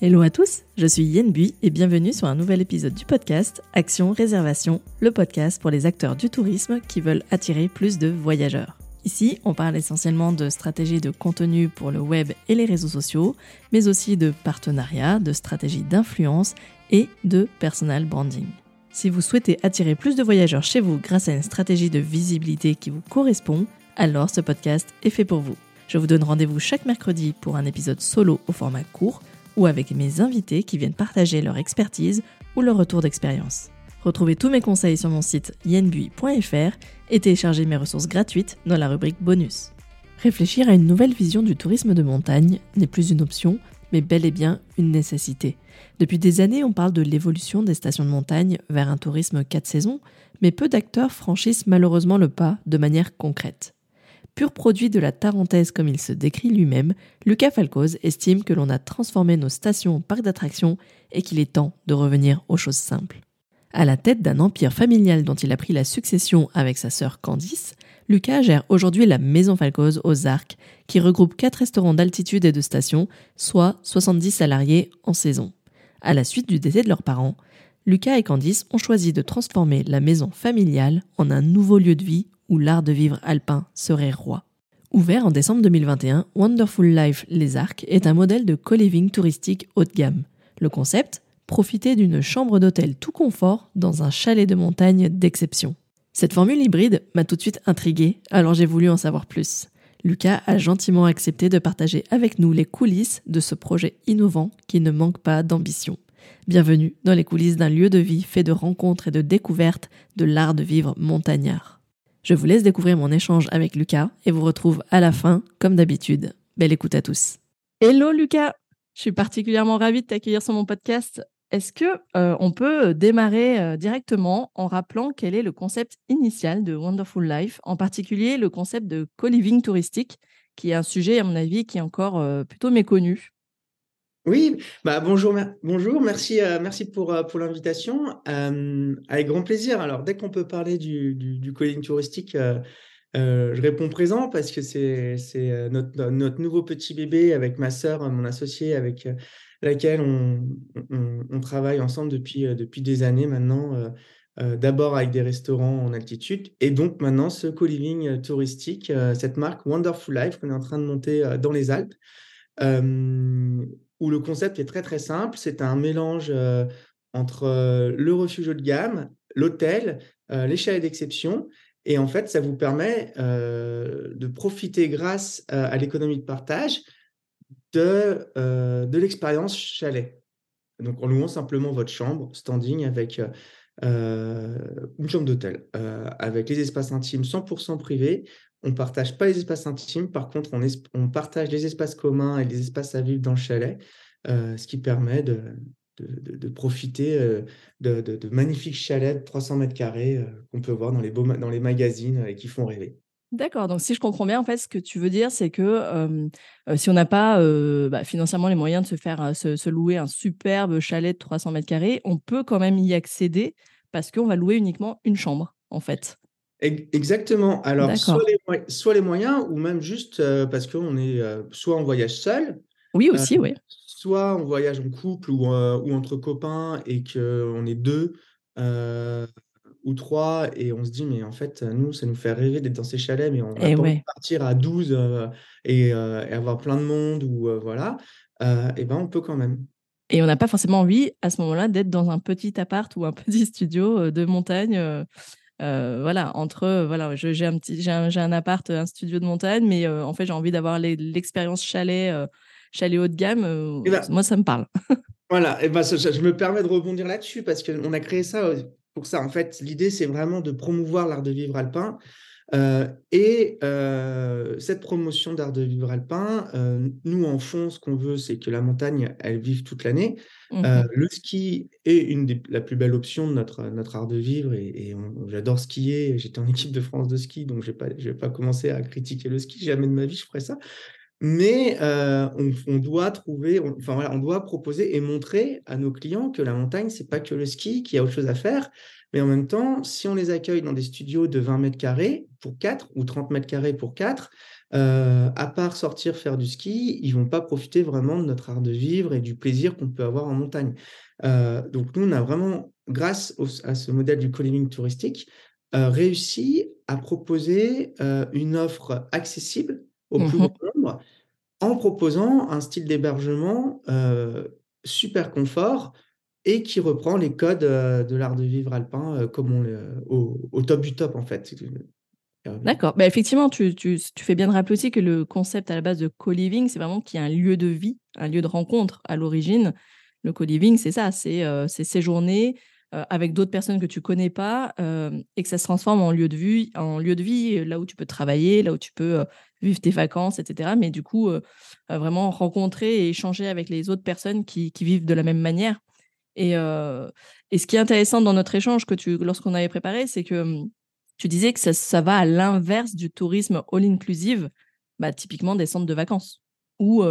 Hello à tous, je suis Yen Bui et bienvenue sur un nouvel épisode du podcast Action Réservation, le podcast pour les acteurs du tourisme qui veulent attirer plus de voyageurs. Ici, on parle essentiellement de stratégies de contenu pour le web et les réseaux sociaux, mais aussi de partenariats, de stratégies d'influence et de personal branding. Si vous souhaitez attirer plus de voyageurs chez vous grâce à une stratégie de visibilité qui vous correspond, alors ce podcast est fait pour vous. Je vous donne rendez-vous chaque mercredi pour un épisode solo au format court ou avec mes invités qui viennent partager leur expertise ou leur retour d'expérience. Retrouvez tous mes conseils sur mon site yenbui.fr et téléchargez mes ressources gratuites dans la rubrique bonus. Réfléchir à une nouvelle vision du tourisme de montagne n'est plus une option, mais bel et bien une nécessité. Depuis des années, on parle de l'évolution des stations de montagne vers un tourisme 4 saisons, mais peu d'acteurs franchissent malheureusement le pas de manière concrète. Pur produit de la Tarentaise comme il se décrit lui-même, Lucas Falcoz estime que l'on a transformé nos stations en parcs d'attractions et qu'il est temps de revenir aux choses simples. À la tête d'un empire familial dont il a pris la succession avec sa sœur Candice, Lucas gère aujourd'hui la Maison Falcoz aux Arcs, qui regroupe quatre restaurants d'altitude et de station, soit 70 salariés en saison. À la suite du décès de leurs parents, Lucas et Candice ont choisi de transformer la maison familiale en un nouveau lieu de vie où l'art de vivre alpin serait roi. Ouvert en décembre 2021, Wonderful Life Les Arcs est un modèle de co-living touristique haut de gamme. Le concept Profiter d'une chambre d'hôtel tout confort dans un chalet de montagne d'exception. Cette formule hybride m'a tout de suite intrigué, alors j'ai voulu en savoir plus. Lucas a gentiment accepté de partager avec nous les coulisses de ce projet innovant qui ne manque pas d'ambition. Bienvenue dans les coulisses d'un lieu de vie fait de rencontres et de découvertes de l'art de vivre montagnard. Je vous laisse découvrir mon échange avec Lucas et vous retrouve à la fin, comme d'habitude. Belle écoute à tous. Hello Lucas, je suis particulièrement ravie de t'accueillir sur mon podcast. Est-ce que euh, on peut démarrer euh, directement en rappelant quel est le concept initial de Wonderful Life, en particulier le concept de co-living touristique, qui est un sujet à mon avis qui est encore euh, plutôt méconnu? Oui, bah bonjour, bonjour, merci, euh, merci pour, euh, pour l'invitation. Euh, avec grand plaisir. Alors, dès qu'on peut parler du, du, touristique, je réponds présent parce que c'est, c'est notre, notre nouveau petit bébé avec ma sœur, mon associé, avec laquelle on, on, travaille ensemble depuis, depuis des années maintenant. D'abord avec des restaurants en altitude et donc maintenant ce co-living touristique, cette marque Wonderful Life qu'on est en train de monter dans les Alpes où le concept est très très simple. C'est un mélange euh, entre euh, le refuge haut de gamme, l'hôtel, euh, les chalets d'exception. Et en fait, ça vous permet de profiter grâce à l'économie de partage de, de l'expérience chalet. Donc en louant simplement votre chambre, standing avec une chambre d'hôtel, avec les espaces intimes 100% privés, on ne partage pas les espaces intimes, par contre, on, partage les espaces communs et les espaces à vivre dans le chalet, euh, ce qui permet de, profiter euh, de, magnifiques chalets de 300 mètres carrés euh, qu'on peut voir dans les, dans les magazines et qui font rêver. D'accord, donc si je comprends bien, en fait, ce que tu veux dire, c'est que si on n'a pas bah, financièrement les moyens de se faire se, louer un superbe chalet de 300 mètres carrés, on peut quand même y accéder parce qu'on va louer uniquement une chambre, en fait. Exactement. Alors, soit les, soit les, moyens, ou même juste euh, parce qu'on est euh, soit en voyage seul. Oui, aussi, euh, oui. Soit on voyage en couple ou, ou entre copains et qu'on est deux ou trois et on se dit, mais en fait, nous, ça nous fait rêver d'être dans ces chalets, mais on va eh partir à 12 et, et, avoir plein de monde ou voilà. et ben, on peut quand même. Et on n'a pas forcément envie à ce moment-là d'être dans un petit appart ou un petit studio de montagne euh, voilà, entre euh, voilà, j'ai un petit, j'ai un, appart, un studio de montagne, mais euh, en fait j'ai envie d'avoir l'expérience chalet, chalet haut de gamme. Eh ben moi, ça me parle. voilà, et ben, je me permets de rebondir là-dessus parce qu'on a créé ça pour ça. En fait, l'idée c'est vraiment de promouvoir l'art de vivre alpin euh, et euh, cette promotion d'art de vivre alpin, euh, nous en fond, ce qu'on veut, c'est que la montagne, elle vive toute l'année. Mmh le ski est une des la plus belle option de notre, notre art de vivre et, j'adore skier. J'étais en équipe de France de ski, donc je ne vais, pas, vais pas commencer à critiquer le ski. Jamais de ma vie, je ferai ça. Mais on, doit trouver, enfin voilà, on doit proposer et montrer à nos clients que la montagne, c'est pas que le ski, qu'il y a autre chose à faire. Mais en même temps, si on les accueille dans des studios de 20 mètres carrés pour 4 ou 30 mètres carrés pour 4, à part sortir faire du ski, ils vont pas profiter vraiment de notre art de vivre et du plaisir qu'on peut avoir en montagne. donc nous, on a vraiment, grâce à ce modèle du co-living touristique, réussi à proposer une offre accessible au plus mmh grand nombre en proposant un style d'hébergement super confort et qui reprend les codes de l'art de vivre alpin comme on au, top du top en fait. D'accord. Bah, effectivement, tu, fais bien de rappeler aussi que le concept à la base de co-living, c'est vraiment qu'il y a un lieu de vie, un lieu de rencontre à l'origine. Le co-living, c'est ça, c'est séjourner avec d'autres personnes que tu connais pas et que ça se transforme en lieu de vie, en lieu de vie, là où tu peux travailler, là où tu peux vivre tes vacances, etc. Mais du coup, vraiment rencontrer et échanger avec les autres personnes qui vivent de la même manière. Et, et, ce qui est intéressant dans notre échange que tu, lorsqu'on avait préparé, c'est que tu disais que ça, va à l'inverse du tourisme all-inclusive, bah, typiquement des centres de vacances, où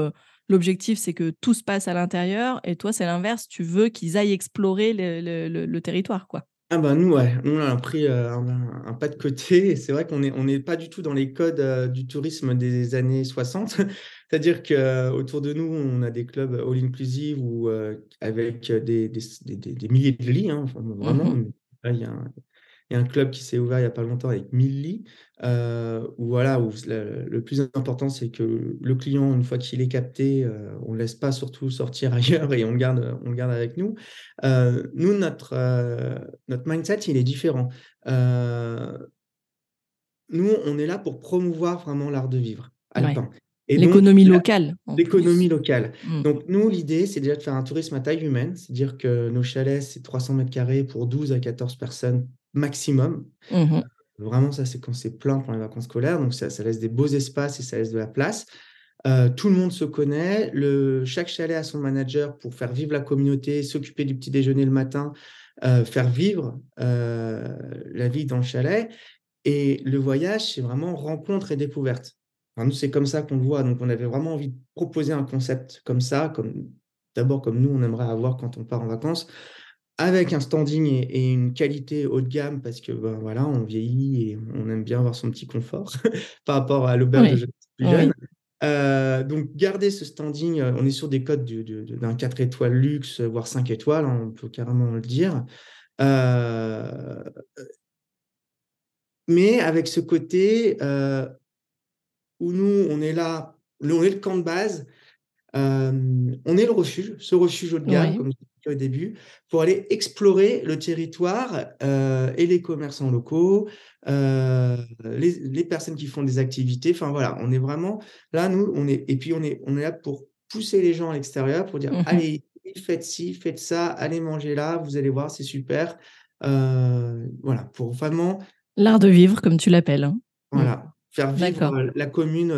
L'objectif, c'est que tout se passe à l'intérieur et toi, c'est l'inverse. Tu veux qu'ils aillent explorer le, territoire, quoi. Ah bah nous, ouais, on a pris un, pas de côté et c'est vrai qu'on n'est on est pas du tout dans les codes du tourisme des années 60. C'est-à-dire qu'autour de nous, on a des clubs all-inclusive ou avec des, des, milliers de lits, hein, vraiment. Mmh il y a un, il y a un club qui s'est ouvert il n'y a pas longtemps avec 1000 lits, euh, où, voilà, où le, plus important, c'est que le client, une fois qu'il est capté, euh, on ne laisse pas surtout sortir ailleurs et on le garde, on le garde avec nous. Euh, nous, notre, notre mindset, il est différent. nous, on est là pour promouvoir vraiment l'art de vivre alpin. L'économie locale. L'économie locale. Mmh. Donc, nous, l'idée, c'est déjà de faire un tourisme à taille humaine, c'est-à-dire que nos chalets, c'est 300 mètres carrés pour 12 à 14 personnes maximum. Mmh vraiment, ça, c'est quand c'est plein pour les vacances scolaires. Donc, ça, laisse des beaux espaces et ça laisse de la place. Euh, tout le monde se connaît. Le, chaque chalet a son manager pour faire vivre la communauté, s'occuper du petit déjeuner le matin, euh, faire vivre euh, la vie dans le chalet. Et le voyage, c'est vraiment rencontre et découverte. nous, c'est comme ça qu'on le voit. Donc, on avait vraiment envie de proposer un concept comme ça, comme d'abord comme nous, on aimerait avoir quand on part en vacances avec un standing et, une qualité haut de gamme parce que ben, voilà, on vieillit et on aime bien avoir son petit confort par rapport à l'auberge de jeunes plus jeune. Euh, donc, garder ce standing, euh, on est sur des codes d'un 4 étoiles luxe, voire 5 étoiles, hein, on peut carrément le dire. Euh, mais avec ce côté où nous, on est là, on est le camp de base, on est le refuge, ce refuge haut de gamme, comme je disais au début, pour aller explorer le territoire et les commerçants locaux, les, personnes qui font des activités. Enfin voilà, on est vraiment là, nous, on est, et puis on est, on est là pour pousser les gens à l'extérieur pour dire mmh allez, faites ci, faites ça, allez manger là, vous allez voir, c'est super. voilà, pour vraiment. L'art de vivre, comme tu l'appelles. Hein. Voilà, mmh. faire vivre la commune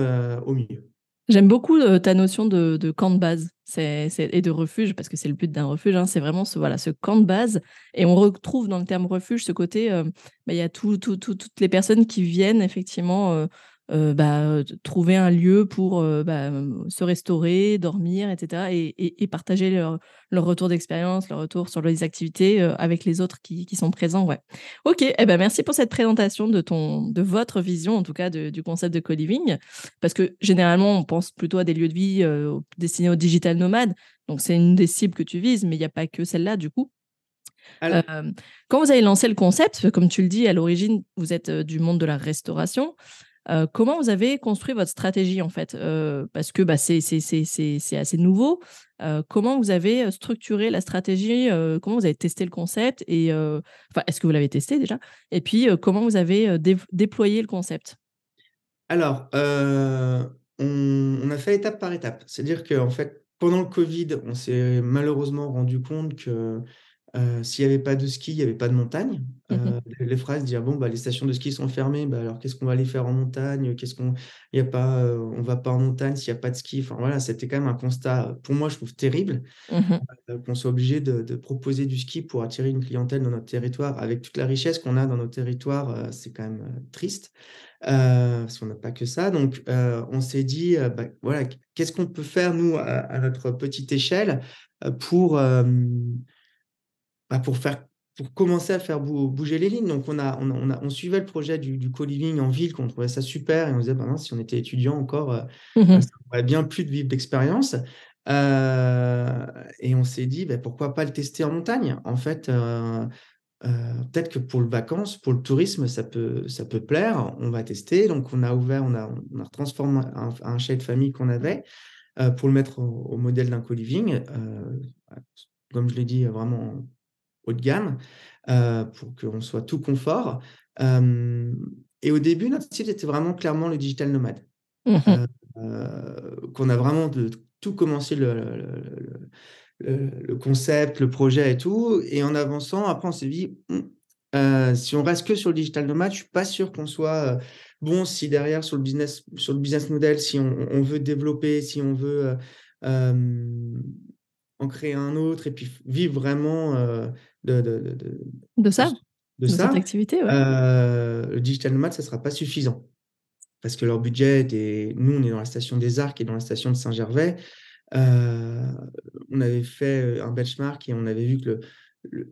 au milieu. J'aime beaucoup euh, ta notion de, camp de base et de refuge, parce que c'est le but d'un refuge. Hein, c'est vraiment ce, voilà, ce camp de base. Et on retrouve dans le terme refuge ce côté, euh, bah, il y a toutes les personnes qui viennent effectivement euh, euh, bah, trouver un lieu pour euh, bah, se restaurer, dormir, etc. Et, partager leur, retour d'expérience, leur retour sur les activités euh, avec les autres qui, sont présents. Ouais. Ok, eh ben, merci pour cette présentation de, ton, de votre vision, en tout cas, du concept de co-living. Parce que généralement, on pense plutôt à des lieux de vie destinés aux digital nomades. Donc, c'est une des cibles que tu vises, mais il n'y a pas que celle-là, du coup. quand vous avez lancé le concept, comme tu le dis, à l'origine, vous êtes du monde de la restauration. Euh, comment vous avez construit votre stratégie en fait euh, Parce que bah, c'est assez nouveau. Euh, comment vous avez structuré la stratégie Comment vous avez testé le concept Et enfin, est-ce que vous l'avez testé déjà? Et puis, comment vous avez déployé le concept? Alors, on, on, a fait étape par étape. C'est-à-dire qu'en fait, pendant le Covid, on s'est malheureusement rendu compte que euh, s'il n'y avait pas de ski, il n'y avait pas de montagne. Mmh euh, les phrases dire bon bah les stations de ski sont fermées, bah, alors qu'est-ce qu'on va aller faire en montagne? Qu'est-ce qu'on y a pas euh, on va pas en montagne s'il n'y a pas de ski. Enfin voilà, c'était quand même un constat pour moi je trouve terrible mmh qu'on soit obligé de, proposer du ski pour attirer une clientèle dans notre territoire avec toute la richesse qu'on a dans nos territoires, c'est quand même triste. parce qu'on n'a pas que ça. Donc, on s'est dit, bah, voilà, qu'est-ce qu'on peut faire, nous, à, notre petite échelle, pour, bah, pour faire pour commencer à faire bouger les lignes. Donc, on, a, on, a, on, suivait le projet du, du co-living en ville, qu'on trouvait ça super, et on disait, bah, si on était étudiant encore, mmh ça aurait bien plus de vivre d'expérience. et on s'est dit, bah, pourquoi pas le tester en montagne? En fait, peut-être que pour le vacances, pour le tourisme, ça peut, ça peut plaire. On va tester. Donc, on a ouvert, on a, on a transformé un, un de famille qu'on avait pour le mettre au, modèle d'un co-living. comme je l'ai dit, vraiment haut de gamme, pour qu'on soit tout confort. et au début, notre style était vraiment clairement le digital nomade. Mmh qu'on a vraiment de, tout commencé le le, concept, le projet et tout. Et en avançant, après, on s'est dit, euh, si on reste que sur le digital nomade, je suis pas sûr qu'on soit euh, bon si derrière sur le business, sur le business model, si on, veut développer, si on veut euh, en créer un autre et puis vivre vraiment de, de, de, ça, de, cette activité. le digital nomade, ça sera pas suffisant parce que leur budget est, nous, on est dans la station des Arcs et dans la station de Saint-Gervais. Euh, on avait fait un benchmark et on avait vu que le,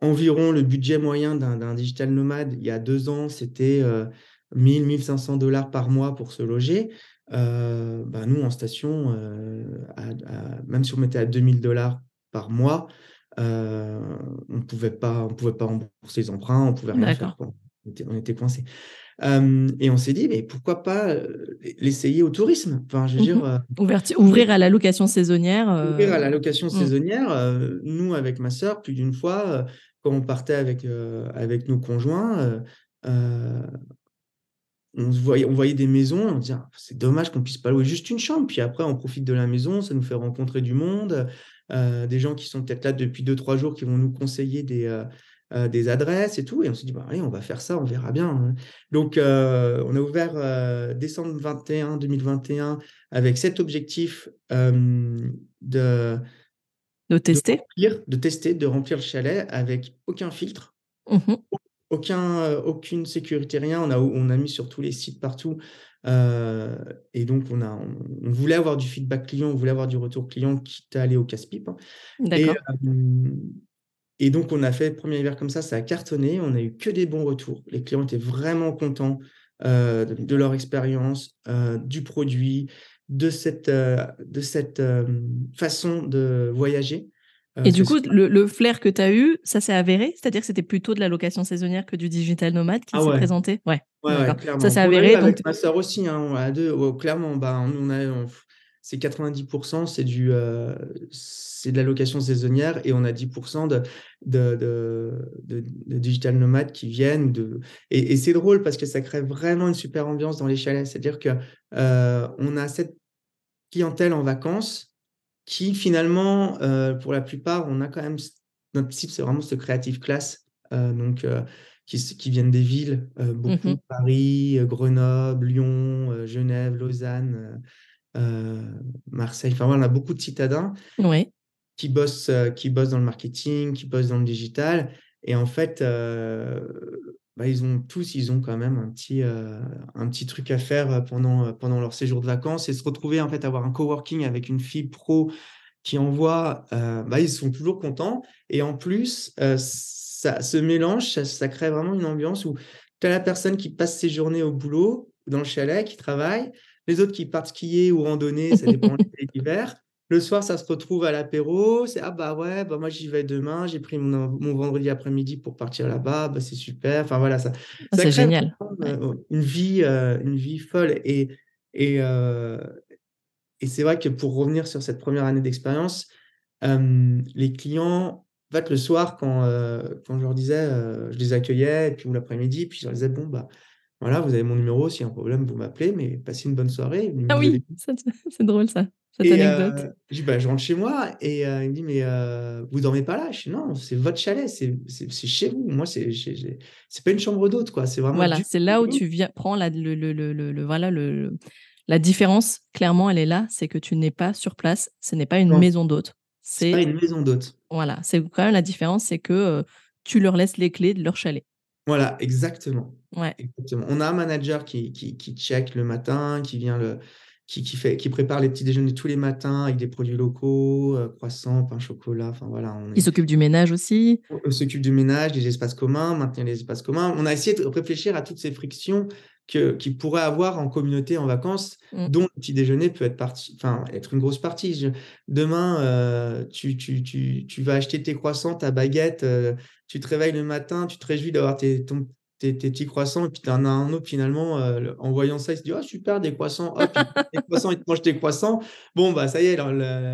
environ le budget moyen d'un digital nomade il y a deux ans, c'était 1000, 1500 dollars par mois pour se loger. Euh, bah, nous, en station, même si on mettait à 2000 dollars par mois, on ne pouvait pas rembourser les emprunts, on pouvait rien faire. On était, on était coincé et on s'est dit, mais pourquoi pas l'essayer au tourisme? Enfin, je veux dire, Ouvrir à la location saisonnière. Ouvrir à la location mmh. saisonnière. nous, avec ma sœur, plus d'une fois, quand on partait avec, avec nos conjoints, on, voyait, on voyait des maisons, on disait, ah, c'est dommage qu'on puisse pas louer juste une chambre. Puis après, on profite de la maison, ça nous fait rencontrer du monde, des gens qui sont peut-être là depuis deux, trois jours, qui vont nous conseiller des euh, des adresses et tout. Et on s'est dit, bah, allez, on va faire ça, on verra bien. Hein. Donc, euh, on a ouvert euh, décembre 21, 2021 avec cet objectif de, de tester. De, remplir, de tester, de remplir le chalet avec aucun filtre. Mmh aucun, aucune sécurité, rien. On a, on a mis sur tous les sites partout. Et donc, on, a, on, voulait avoir du feedback client, on voulait avoir du retour client, quitte à aller au casse-pipe. D'accord. Et donc, on a fait le premier hiver comme ça, ça a cartonné, on a eu que des bons retours. Les clients étaient vraiment contents euh, de, leur expérience, euh, du produit, de cette, euh, de cette façon de voyager. Et du coup, le, flair que tu as eu, ça s'est avéré? C'est-à-dire que c'était plutôt de la location saisonnière que du digital nomade qui ah s'est présenté? Ouais, ouais, clairement. Ça s'est avéré. Avec ma soeur aussi, hein, à deux, clairement, bah, on a, c'est 90%, c'est du, c'est de la location saisonnière et on a 10% de, de, de, digital nomades qui viennent. De... Et, c'est drôle parce que ça crée vraiment une super ambiance dans les chalets. C'est-à-dire qu'on euh, on a cette clientèle en vacances qui finalement, euh, pour la plupart, on a quand même, notre cible, c'est vraiment ce créative class. Euh, donc, qui, qui, viennent des villes, beaucoup, mmh Paris, Grenoble, Lyon, Genève, Lausanne, Marseille. Enfin, voilà, on a beaucoup de citadins. Oui qui bossent, euh, qui bossent dans le marketing, qui bossent dans le digital. Et en fait, euh, bah, ils ont tous, ils ont quand même un petit, euh, un petit truc à faire pendant, pendant leur séjour de vacances et se retrouver en fait avoir un coworking avec une fille pro qui envoie, bah, ils sont toujours contents. Et en plus, ça, ce mélange, ça, crée vraiment une ambiance où tu as la personne qui passe ses journées au boulot, dans le chalet, qui travaille, les autres qui partent skier ou randonner, ça dépend de l'hiver. Le soir, ça se retrouve à l'apéro. C'est ah bah ouais, bah moi j'y vais demain. J'ai pris mon, vendredi après-midi pour partir là-bas. Bah, c'est super. Enfin voilà, ça. Ah, c'est génial. Euh, une vie, euh, une vie folle. Et et, euh, et c'est vrai que pour revenir sur cette première année d'expérience, les clients, en fait, le soir quand quand je leur disais, je les accueillais et puis ou l'après-midi, puis je leur disais bon bah voilà, vous avez mon numéro. S'il y a un problème, vous m'appelez, mais passez une bonne soirée. Ah oui, c'est drôle ça. Euh, je dis, bah, je rentre chez moi et euh, il me dit, mais euh, vous dormez pas là? Je dis, non, c'est votre chalet, c'est chez vous. Moi, c'est pas une chambre d'hôte, quoi. C'est vraiment. Voilà, c'est là où tu viens, prends la, le, le, le, voilà, le, la différence. Clairement, elle est là, c'est que tu n'es pas sur place. Ce n'est pas une maison d'hôte. C'est pas une maison d'hôte. Voilà, c'est quand même la différence, c'est que tu leur laisses les clés de leur chalet. Voilà, exactement. Ouais. Exactement. On a un manager qui qui qui check le matin, qui vient le qui qui fait qui prépare les petits déjeuners tous les matins avec des produits locaux, heu, croissants, pain, chocolat, enfin voilà, on Il est s'occupe du ménage aussi? on s'occupe du ménage, des espaces communs, maintenir les espaces communs. On a essayé de réfléchir à toutes ces frictions que qu'il pourrait avoir en communauté en vacances, Mmh. dont le petit déjeuner peut être partie enfin, être une grosse partie. Je demain, heu, tu tu tu tu vas acheter tes croissants, ta baguette, heu, tu te réveilles le matin, tu te réjouis d'avoir tes ton tes tes petits croissants et puis tu en as un autre finalement, heu, en voyant ça, il se dit: «Oh super des croissants!» hop, il prend tes croissants, il te mange tes croissants. Bon, bah, ça y est,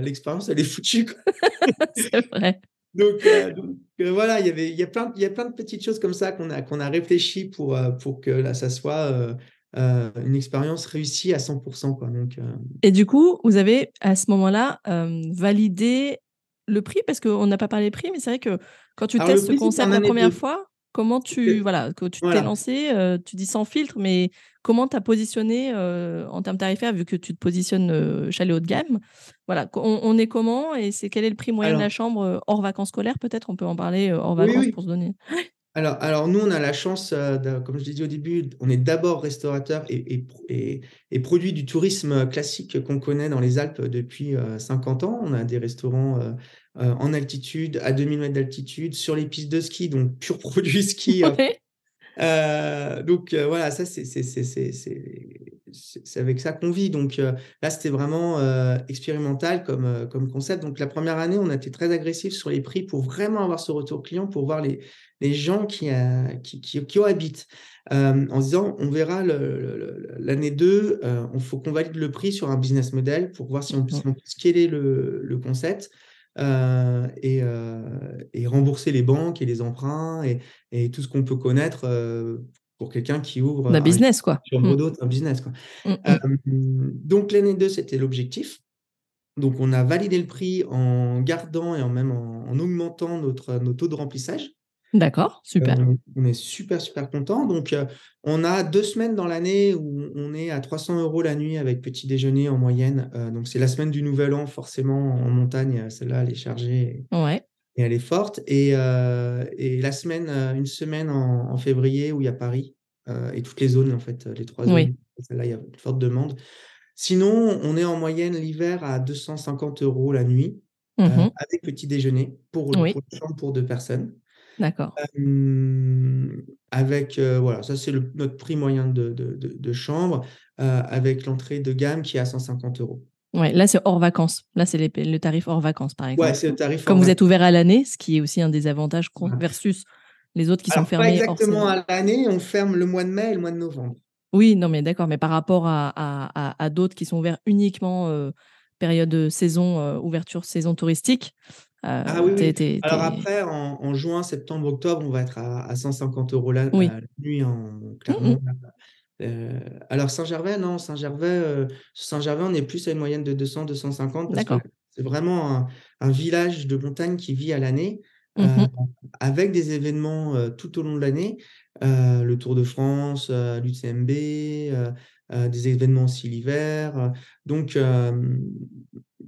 l'expérience elle est foutue. C'est vrai. Donc heu, donc heu, voilà, il y il y a plein il y a plein de petites choses comme ça qu'on a qu'on a réfléchi pour, heu, pour que là, ça soit, heu, une expérience réussie à 100 quoi, donc Et du coup, vous avez à ce moment-là, validé le prix? Parce qu'on n'a pas parlé prix, mais c'est vrai que quand tu alors testes ce prix, concept la première 2. fois, comment tu voilà, que tu t'es lancé, heu, tu dis sans filtre, mais comment tu as positionné, heu, en termes tarifaires vu que tu te positionnes, heu, chalet haut de gamme? Voilà, on on est comment et c'est quel est le prix moyen de la chambre, hors vacances scolaires peut-être? On peut en parler, hors oui, vacances oui. pour se donner Alors alors nous, on a la chance, de comme je l'ai dit au début, on est d'abord restaurateur et et pro et et produit du tourisme, classique qu'on connaît dans les Alpes depuis, heu, 50 ans. On a des restaurants, heu, en altitude, à 2000 mètres d'altitude, sur les pistes de ski, donc pur produit ski Ouais. Heu, donc voilà, ça c'est avec ça qu'on vit donc là, c'était vraiment, expérimental comme, comme concept donc la première année, on a été très agressif sur les prix pour vraiment avoir ce retour client, pour voir les les gens qui, heu, qui qui qui habitent. Hem, en se disant: «On verra l'année 2, heu, il faut qu'on valide le prix sur un business model pour voir si on Mmh si on peut scaler le le concept, et et rembourser les banques et les emprunts et et tout ce qu'on peut connaître, pour quelqu'un qui ouvre, un business quoi. sur Mmh. Un business, quoi. Mmh donc l'année 2, c'était l'objectif. Donc on a validé le prix en gardant et en même en en augmentant notre, nos taux de remplissage. D'accord, super. on est super, super content. Donc heu, on a 2 semaines dans l'année où on est à 300 € la nuit avec petit déjeuner en moyenne. Heu, donc c'est la semaine du nouvel an forcément en montagne, celle-là elle est chargée Ouais. et elle est forte et la semaine, une semaine en en février où il y a Paris, et toutes les zones en fait, les 3 Oui. zones. Celle-là, il y a une forte demande. Sinon, on est en moyenne l'hiver à 250 € la nuit, Mmh mh. avec petit déjeuner pour Oui. pour une chambre pour 2 personnes. D'accord. Avec, voilà, ça c'est notre prix moyen de de de de chambre, avec l'entrée de gamme qui est à 150 €. Ouais, là, c'est hors vacances. Là, c'est le tarif hors vacances, par Ouais, exemple. c'est le tarif hors Comme vous êtes ouvert à l'année, ce qui est aussi un des avantages versus les autres qui sont Alors fermés exactement à l'année, on ferme le mois de mai et le mois de novembre. Oui, non, mais d'accord, mais par rapport à à à à d'autres qui sont ouverts uniquement, période, saison, ouverture saison touristique, Ah oui, oui. es tu Alors après en en juin, septembre, octobre, on va être à à 150 € la oui. la nuit en clairement, heu, alors Saint-Gervais, non, Saint-Gervais, heu, Saint-Gervais, on est plus à une moyenne de 200-250 parce que c'est vraiment un un village de montagne qui vit à l'année, Mmh heu, mh. avec des événements, tout au long de l'année, le Tour de France, l'UTMB, des événements aussi l'hiver, donc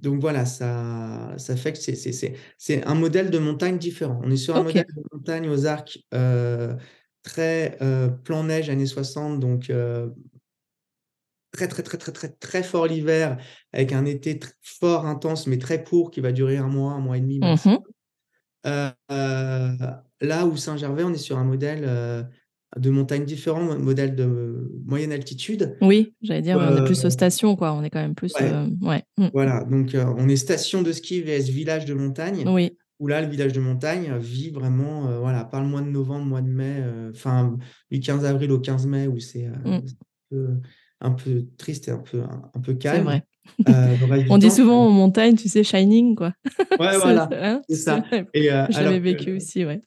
donc voilà, ça ça fait que c'est c'est c'est c'est un modèle de montagne différent. On est sur un modèle de montagne aux arcs, heu, très, heu, plan neige années 60 donc heu, très, très, très, très, très, très fort l'hiver avec un été fort, intense, mais très court qui va durer un mois, un mois et demi Mmh là où Saint-Gervais, on est sur un modèle, de montagne différent, mo modèle de moyenne altitude. Oui, j'allais dire, ouais, on est Heu, plus, heu, station, quoi. On est quand même plus, ouais, ouais. Mmh. voilà, donc heu, on est station de ski vs village de montagne, Oui. où là, le village de montagne vit vraiment, voilà, par le mois de novembre, mois de mai, enfin, du 15 avril au 15 mai où c'est, c'est un peu un peu triste et un peu un un peu C'est calme. vrai. Le reste On dit souvent en montagne, tu sais, shining, quoi. ouais, C'est voilà, c'est hein? c'est ça et que vécu aussi, ouais.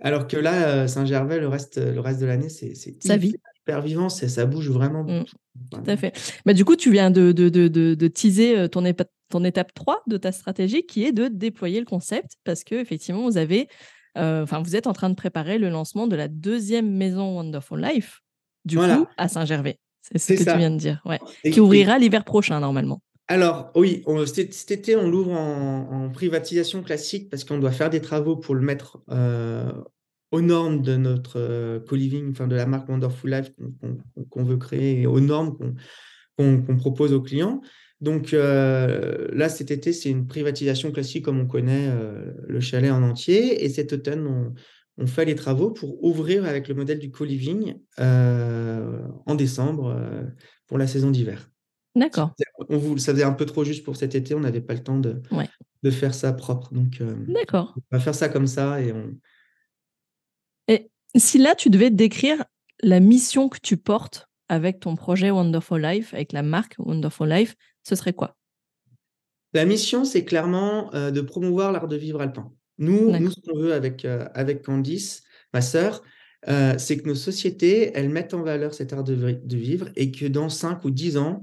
Alors que là, heu, Saint-Gervais, le reste, le reste de l'année, c'est hyper, hyper vivant, c'est ça bouge vraiment Mmh. beaucoup. Tout à fait. Bah, du coup, tu viens de de de de de teaser, heu, ton épa ton étape 3 de ta stratégie qui est de déployer le concept parce qu'effectivement, vous avez, enfin, vous êtes en train de préparer le lancement de la deuxième maison Wonderful Life, du coup, à Saint-Gervais. C'est ce que tu viens de dire, ouais. Qui et ouvrira l'hiver prochain normalement. Alors oui, cet été, on l'ouvre en privatisation classique parce qu'on doit faire des travaux pour le mettre, heu, aux normes de notre co-living, enfin de la marque Wonderful Life qu'on veut créer aux normes qu'on propose aux clients. Donc là, cet été, c'est une privatisation classique comme on connaît le chalet en entier. Et cet automne, on, on fait les travaux pour ouvrir avec le modèle du co-living en décembre pour la saison d'hiver. D'accord. On vous, ça faisait un peu trop juste pour cet été, on n'avait pas le temps de, de faire ça propre. Donc, D'accord. on va faire ça comme ça et on, et si là, tu devais décrire la mission que tu portes avec ton projet Wonderful Life, avec la marque Wonderful Life, ce serait quoi? La mission, c'est clairement euh, de promouvoir l'art de vivre alpin. Nous, nous ce qu'on veut avec, euh, avec Candice, ma sœur, euh, c'est que nos sociétés, elles mettent en valeur cet art de, de, vivre et que dans 5 ou 10 ans,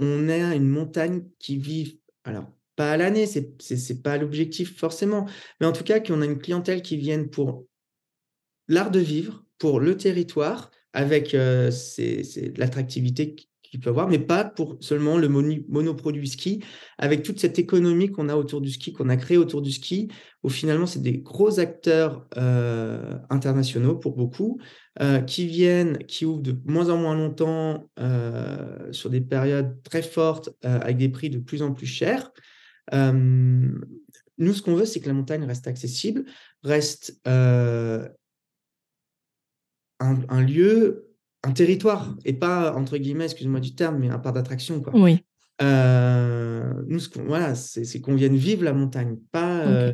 on ait une montagne qui vive, alors pas à l'année, c'est n'est pas l'objectif forcément, mais en tout cas qu'on a une clientèle qui vienne pour l'art de vivre pour le territoire avec euh, l'attractivité qu'il peut avoir, mais pas pour seulement le monoproduit ski, avec toute cette économie qu'on a autour du ski, qu'on a créé autour du ski, où finalement c'est des gros acteurs euh, internationaux pour beaucoup, euh, qui viennent, qui ouvrent de moins en moins longtemps sur des périodes très fortes, avec des prix de plus en plus chers. nous, ce qu'on veut, c'est que la montagne reste accessible, reste un, lieu, un territoire, et pas, entre guillemets, excuse-moi du terme, mais un parc d'attraction. Quoi. Oui. Euh, nous, ce voilà, c'est qu'on vienne vivre la montagne, pas, euh,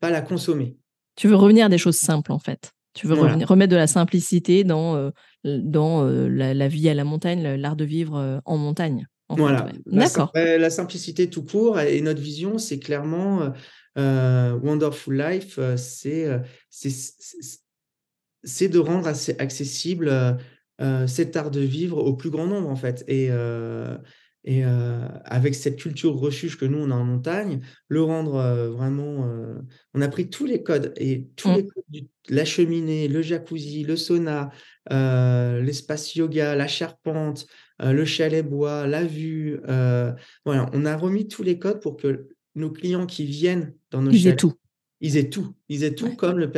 pas la consommer. Tu veux revenir à des choses simples, en fait. Tu veux revenir, remettre de la simplicité dans, euh, dans la, vie à la montagne, l'art de vivre en montagne. voilà. D'accord. La, simplicité tout court et notre vision, c'est clairement Wonderful Life, c'est c'est de rendre assez accessible cet art de vivre au plus grand nombre, en fait. Et, euh, et avec cette culture refuge que nous, on a en montagne, le rendre vraiment... on a pris tous les codes, et tous mmh. les codes la cheminée, le jacuzzi, le sauna, l'espace yoga, la charpente, le chalet bois, la vue. voilà, on a remis tous les codes pour que nos clients qui viennent dans nos chalets, tout. Ils aient tout. Ils aient tout comme, le,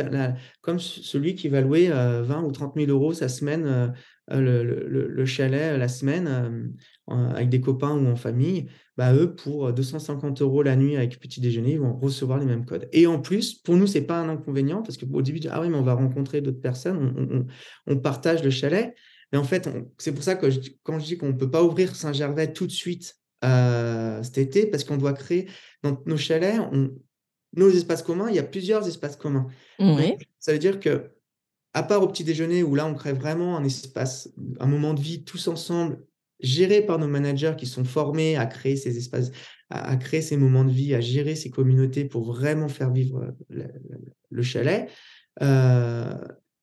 comme celui qui va louer 20 euh, ou 30 000 euros sa semaine, euh, euh, le, le, chalet la semaine, avec des copains ou en famille. Bah, eux, pour 250 euros la nuit avec petit déjeuner, ils vont recevoir les mêmes codes. Et en plus, pour nous, ce n'est pas un inconvénient parce qu'au début, ah oui, mais on va rencontrer d'autres personnes, on, partage le chalet. Mais en fait, c'est pour ça que quand je dis qu'on ne peut pas ouvrir Saint-Gervais tout de suite cet été, parce qu'on doit créer dans nos chalets, on, nos espaces communs, il y a plusieurs espaces communs. ça veut dire que, à part au petit déjeuner, où là, on crée vraiment un espace, un moment de vie tous ensemble, géré par nos managers qui sont formés à créer ces espaces, à, créer ces moments de vie, à gérer ces communautés pour vraiment faire vivre le, chalet, euh,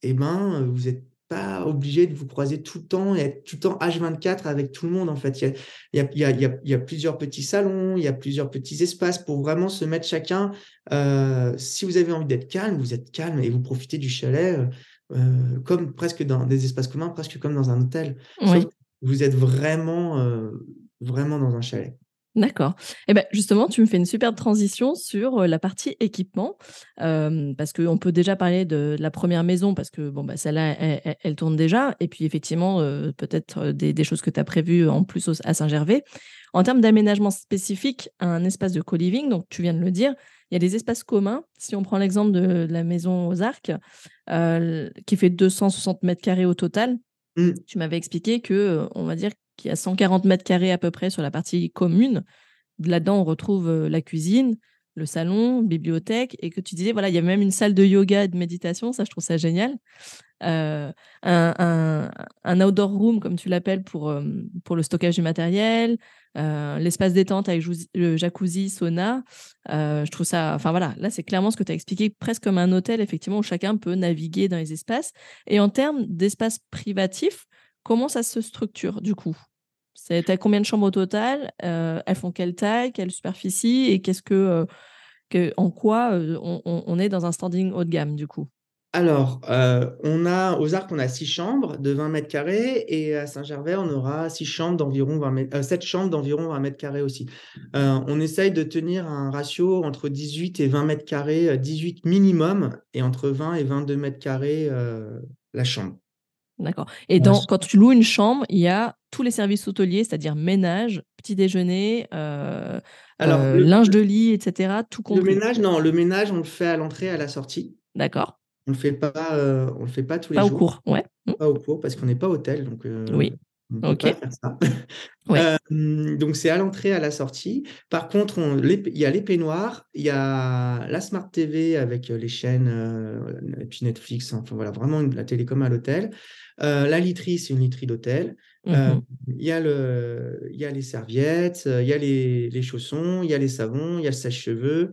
eh ben, vous êtes pas obligé de vous croiser tout le temps et être tout le temps H24 avec tout le monde. En fait, il y a, y, a, y, a, y a, plusieurs petits salons, il y a plusieurs petits espaces pour vraiment se mettre chacun. Euh, si vous avez envie d'être calme, vous êtes calme et vous profitez du chalet euh, euh comme presque dans des espaces communs, presque comme dans un hôtel. Vous êtes vraiment, euh, vraiment dans un chalet. D'accord. Et eh ben justement, tu me fais une super transition sur la partie équipement, parce qu'on peut déjà parler de, la première maison, parce que bon, bah, celle-là, elle, tourne déjà, et puis effectivement, peut-être des, choses que tu as prévues en plus à Saint-Gervais. En termes d'aménagement spécifique un espace de co-living, donc tu viens de le dire, il y a des espaces communs. Si on prend l'exemple de, la maison aux Arcs, qui fait 260 mètres carrés au total, mmh. tu m'avais expliqué que, on va dire, qui a 140 mètres carrés à peu près sur la partie commune. Là-dedans, on retrouve euh, la cuisine, le salon, bibliothèque, et que tu disais, voilà, il y a même une salle de yoga et de méditation, ça, je trouve ça génial. Euh, un, un, outdoor room, comme tu l'appelles, pour, euh, pour le stockage du matériel, l'espace détente avec le jacuzzi, sauna. je trouve ça, enfin voilà, là, c'est clairement ce que tu as expliqué, presque comme un hôtel, effectivement, où chacun peut naviguer dans les espaces. Et en termes d'espace privatif, comment ça se structure, du coup? Tu as combien de chambres au total? Euh, Elles font quelle taille, quelle superficie Et qu'est-ce que, euh, en quoi euh, on, est dans un standing haut de gamme du coup? Alors, on a aux Arcs, on a six chambres de 20 mètres carrés et à Saint-Gervais, on aura six chambres d'environ 20 mètres, euh, sept chambres d'environ 20 mètres carrés aussi. On essaye de tenir un ratio entre 18 et 20 mètres carrés, 18 minimum et entre 20 et 22 mètres carrés la chambre. D'accord. Et dans, quand tu loues une chambre, il y a tous les services hôteliers, c'est-à-dire ménage, petit déjeuner, Alors, linge de lit, etc. Tout compris. Le ménage, non, le ménage, on le fait à l'entrée, à la sortie. D'accord. On le fait pas, euh, on le fait pas tous les jours. Pas au cours, ouais. Pas au cours parce qu'on n'est pas hôtel, donc. Euh, oui. On peut pas faire ça. Euh, donc c'est à l'entrée, à la sortie. Par contre, il y a les peignoirs, il y a la Smart TV avec les chaînes, et puis Netflix, enfin voilà, vraiment la télécom à l'hôtel. la literie, c'est une literie d'hôtel. Mmh il y, a le, il y a les serviettes, il y a les, les chaussons, il y a les savons, il y a le sèche-cheveux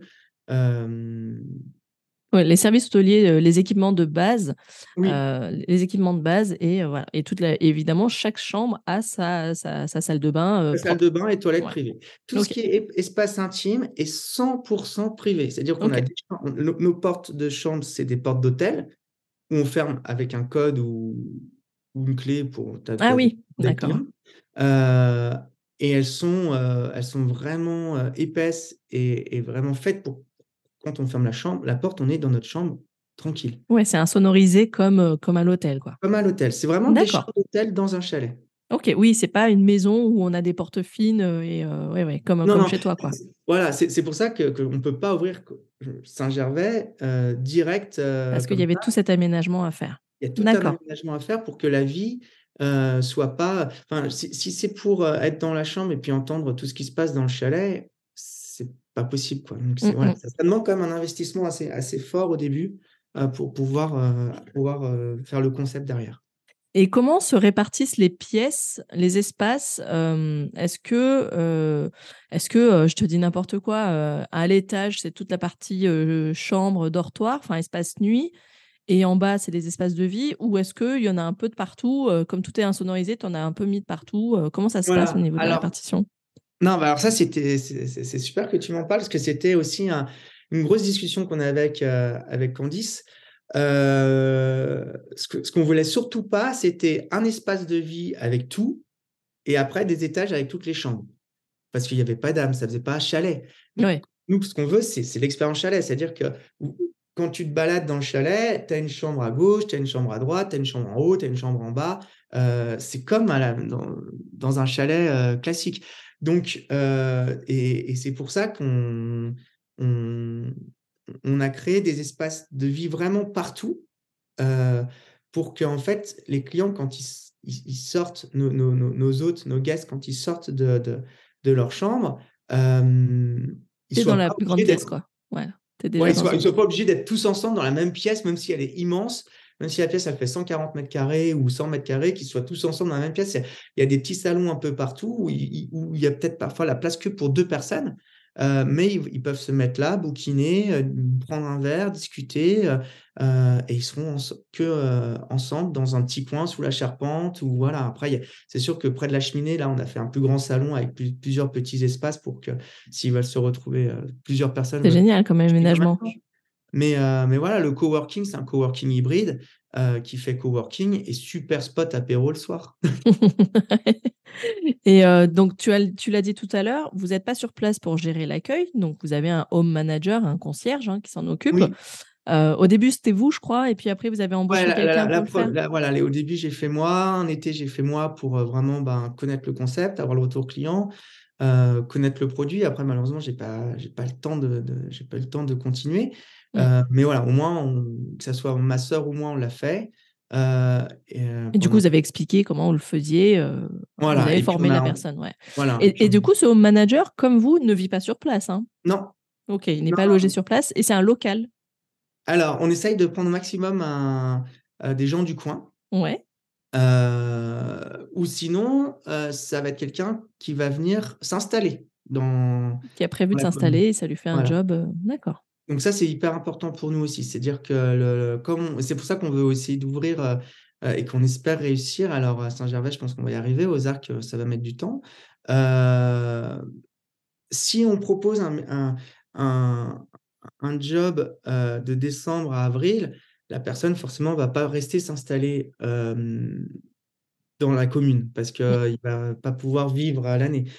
les services hôteliers, euh, les équipements de base, euh, les équipements de base et euh, voilà. Et toute évidemment, chaque chambre a sa, sa, salle de bain. salle de bain et toilette privée. Tout ce qui est espace intime est 100% privé. C'est-à-dire qu'on a nos, portes de chambre, c'est des portes d'hôtel où on ferme avec un code ou, une clé pour ta. Ah oui, d'accord. et elles sont, elles sont vraiment épaisses et, et, vraiment faites pour quand on ferme la chambre, la porte, on est dans notre chambre tranquille. Ouais, c'est insonorisé comme, euh, comme à l'hôtel, quoi. Comme à l'hôtel. C'est vraiment des chambres d'hôtel dans un chalet. Ok, oui, c'est pas une maison où on a des portes fines euh, et euh, ouais, ouais, comme, comme chez toi, quoi. Voilà, c'est pour ça qu'on ne peut pas ouvrir Saint-Gervais direct. Parce qu'il y avait tout cet aménagement à faire. Il y a tout un aménagement à faire pour que la vie soit pas. Enfin, si, si c'est pour être dans la chambre et puis entendre tout ce qui se passe dans le chalet, pas possible. Quoi. Donc, mmh, voilà, mmh. ça, demande quand même un investissement assez, assez fort au début euh, pour pouvoir, euh, pouvoir euh, faire le concept derrière. Et comment se répartissent les pièces, les espaces Est-ce que, est-ce que je te dis n'importe quoi, à l'étage, c'est toute la partie chambre, dortoir, enfin espace nuit, et en bas, c'est les espaces de vie, ou est-ce qu'il y en a un peu de partout Comme tout est insonorisé, tu en as un peu mis de partout. comment ça se passe au niveau de la répartition? Non, bah, alors ça, c'était, c'est super que tu m'en parles, parce que c'était aussi une grosse discussion qu'on avait avec, euh, avec Candice. Euh, ce, que, ce qu'on voulait surtout pas, c'était un espace de vie avec tout, et après des étages avec toutes les chambres. Parce qu'il n'y avait pas d'âme, ça faisait pas un chalet. Nous, ce qu'on veut, c'est, l'expérience chalet. C'est-à-dire que quand tu te balades dans le chalet, tu as une chambre à gauche, tu as une chambre à droite, tu as une chambre en haut, tu as une chambre en bas. Euh, c'est comme dans, un chalet classique. Donc, euh, et, c'est pour ça qu'on on, a créé des espaces de vie vraiment partout euh, pour que, en fait, les clients, quand ils, sortent, nos, nos, hôtes, nos guests, quand ils sortent de, de, leur chambre, euh, ils sont dans la plus grande pièce, quoi. Ouais. ils ne soient, pas obligés d'être tous ensemble dans la même pièce, même si elle est immense même si la pièce elle fait 140 mètres carrés ou 100 mètres carrés, qu'ils soient tous ensemble dans la même pièce. Il y a des petits salons un peu partout où il, y a peut-être parfois la place que pour deux personnes, euh, mais ils, peuvent se mettre là, bouquiner, euh, prendre un verre, discuter, euh, et ils seront que ensemble dans un petit coin sous la charpente. Ou voilà. Après, c'est sûr que près de la cheminée, là, on a fait un plus grand salon avec plusieurs petits espaces pour que s'ils veulent se retrouver, plusieurs personnes. C'est génial comme aménagement. Mais, euh, mais voilà, le coworking, c'est un coworking hybride euh, qui fait coworking et super spot apéro le soir. et euh, donc, tu, as, tu l'as dit tout à l'heure, vous n'êtes pas sur place pour gérer l'accueil. Donc, vous avez un home manager, un concierge hein, qui s'en occupe. au début, c'était vous, je crois, et puis après, vous avez embauché quelqu'un pour le faire. voilà, au début, j'ai fait moi. En été, j'ai fait moi pour vraiment ben, connaître le concept, avoir le retour client. connaître le produit. Après, malheureusement, j'ai pas, j'ai pas le temps de, j'ai pas le temps de continuer. Euh, mais voilà, au moins, que ce soit ma sœur ou moi, on l'a fait. Euh, euh, et, du coup, vous avez expliqué comment vous le faisiez. voilà, vous avez formé la personne. Ouais. Voilà, et, du coup, ce home manager, comme vous, ne vit pas sur place. Hein? Non. Ok, il n'est pas logé sur place et c'est un local. Alors, on essaye de prendre au maximum des gens du coin. Ouais. ou sinon, ça va être quelqu'un qui va venir s'installer. Dans, qui a prévu de s'installer et ça lui fait un job. D'accord. Donc ça, c'est hyper important pour nous aussi. C'est-à-dire que le, comme c'est pour ça qu'on veut essayer d'ouvrir euh, euh, et qu'on espère réussir. Alors à Saint-Gervais, je pense qu'on va y arriver. Aux Arcs, euh, ça va mettre du temps. si on propose un, un, un, job de décembre à avril, la personne forcément va pas rester s'installer dans la commune parce qu'il ne va pas pouvoir vivre l'année.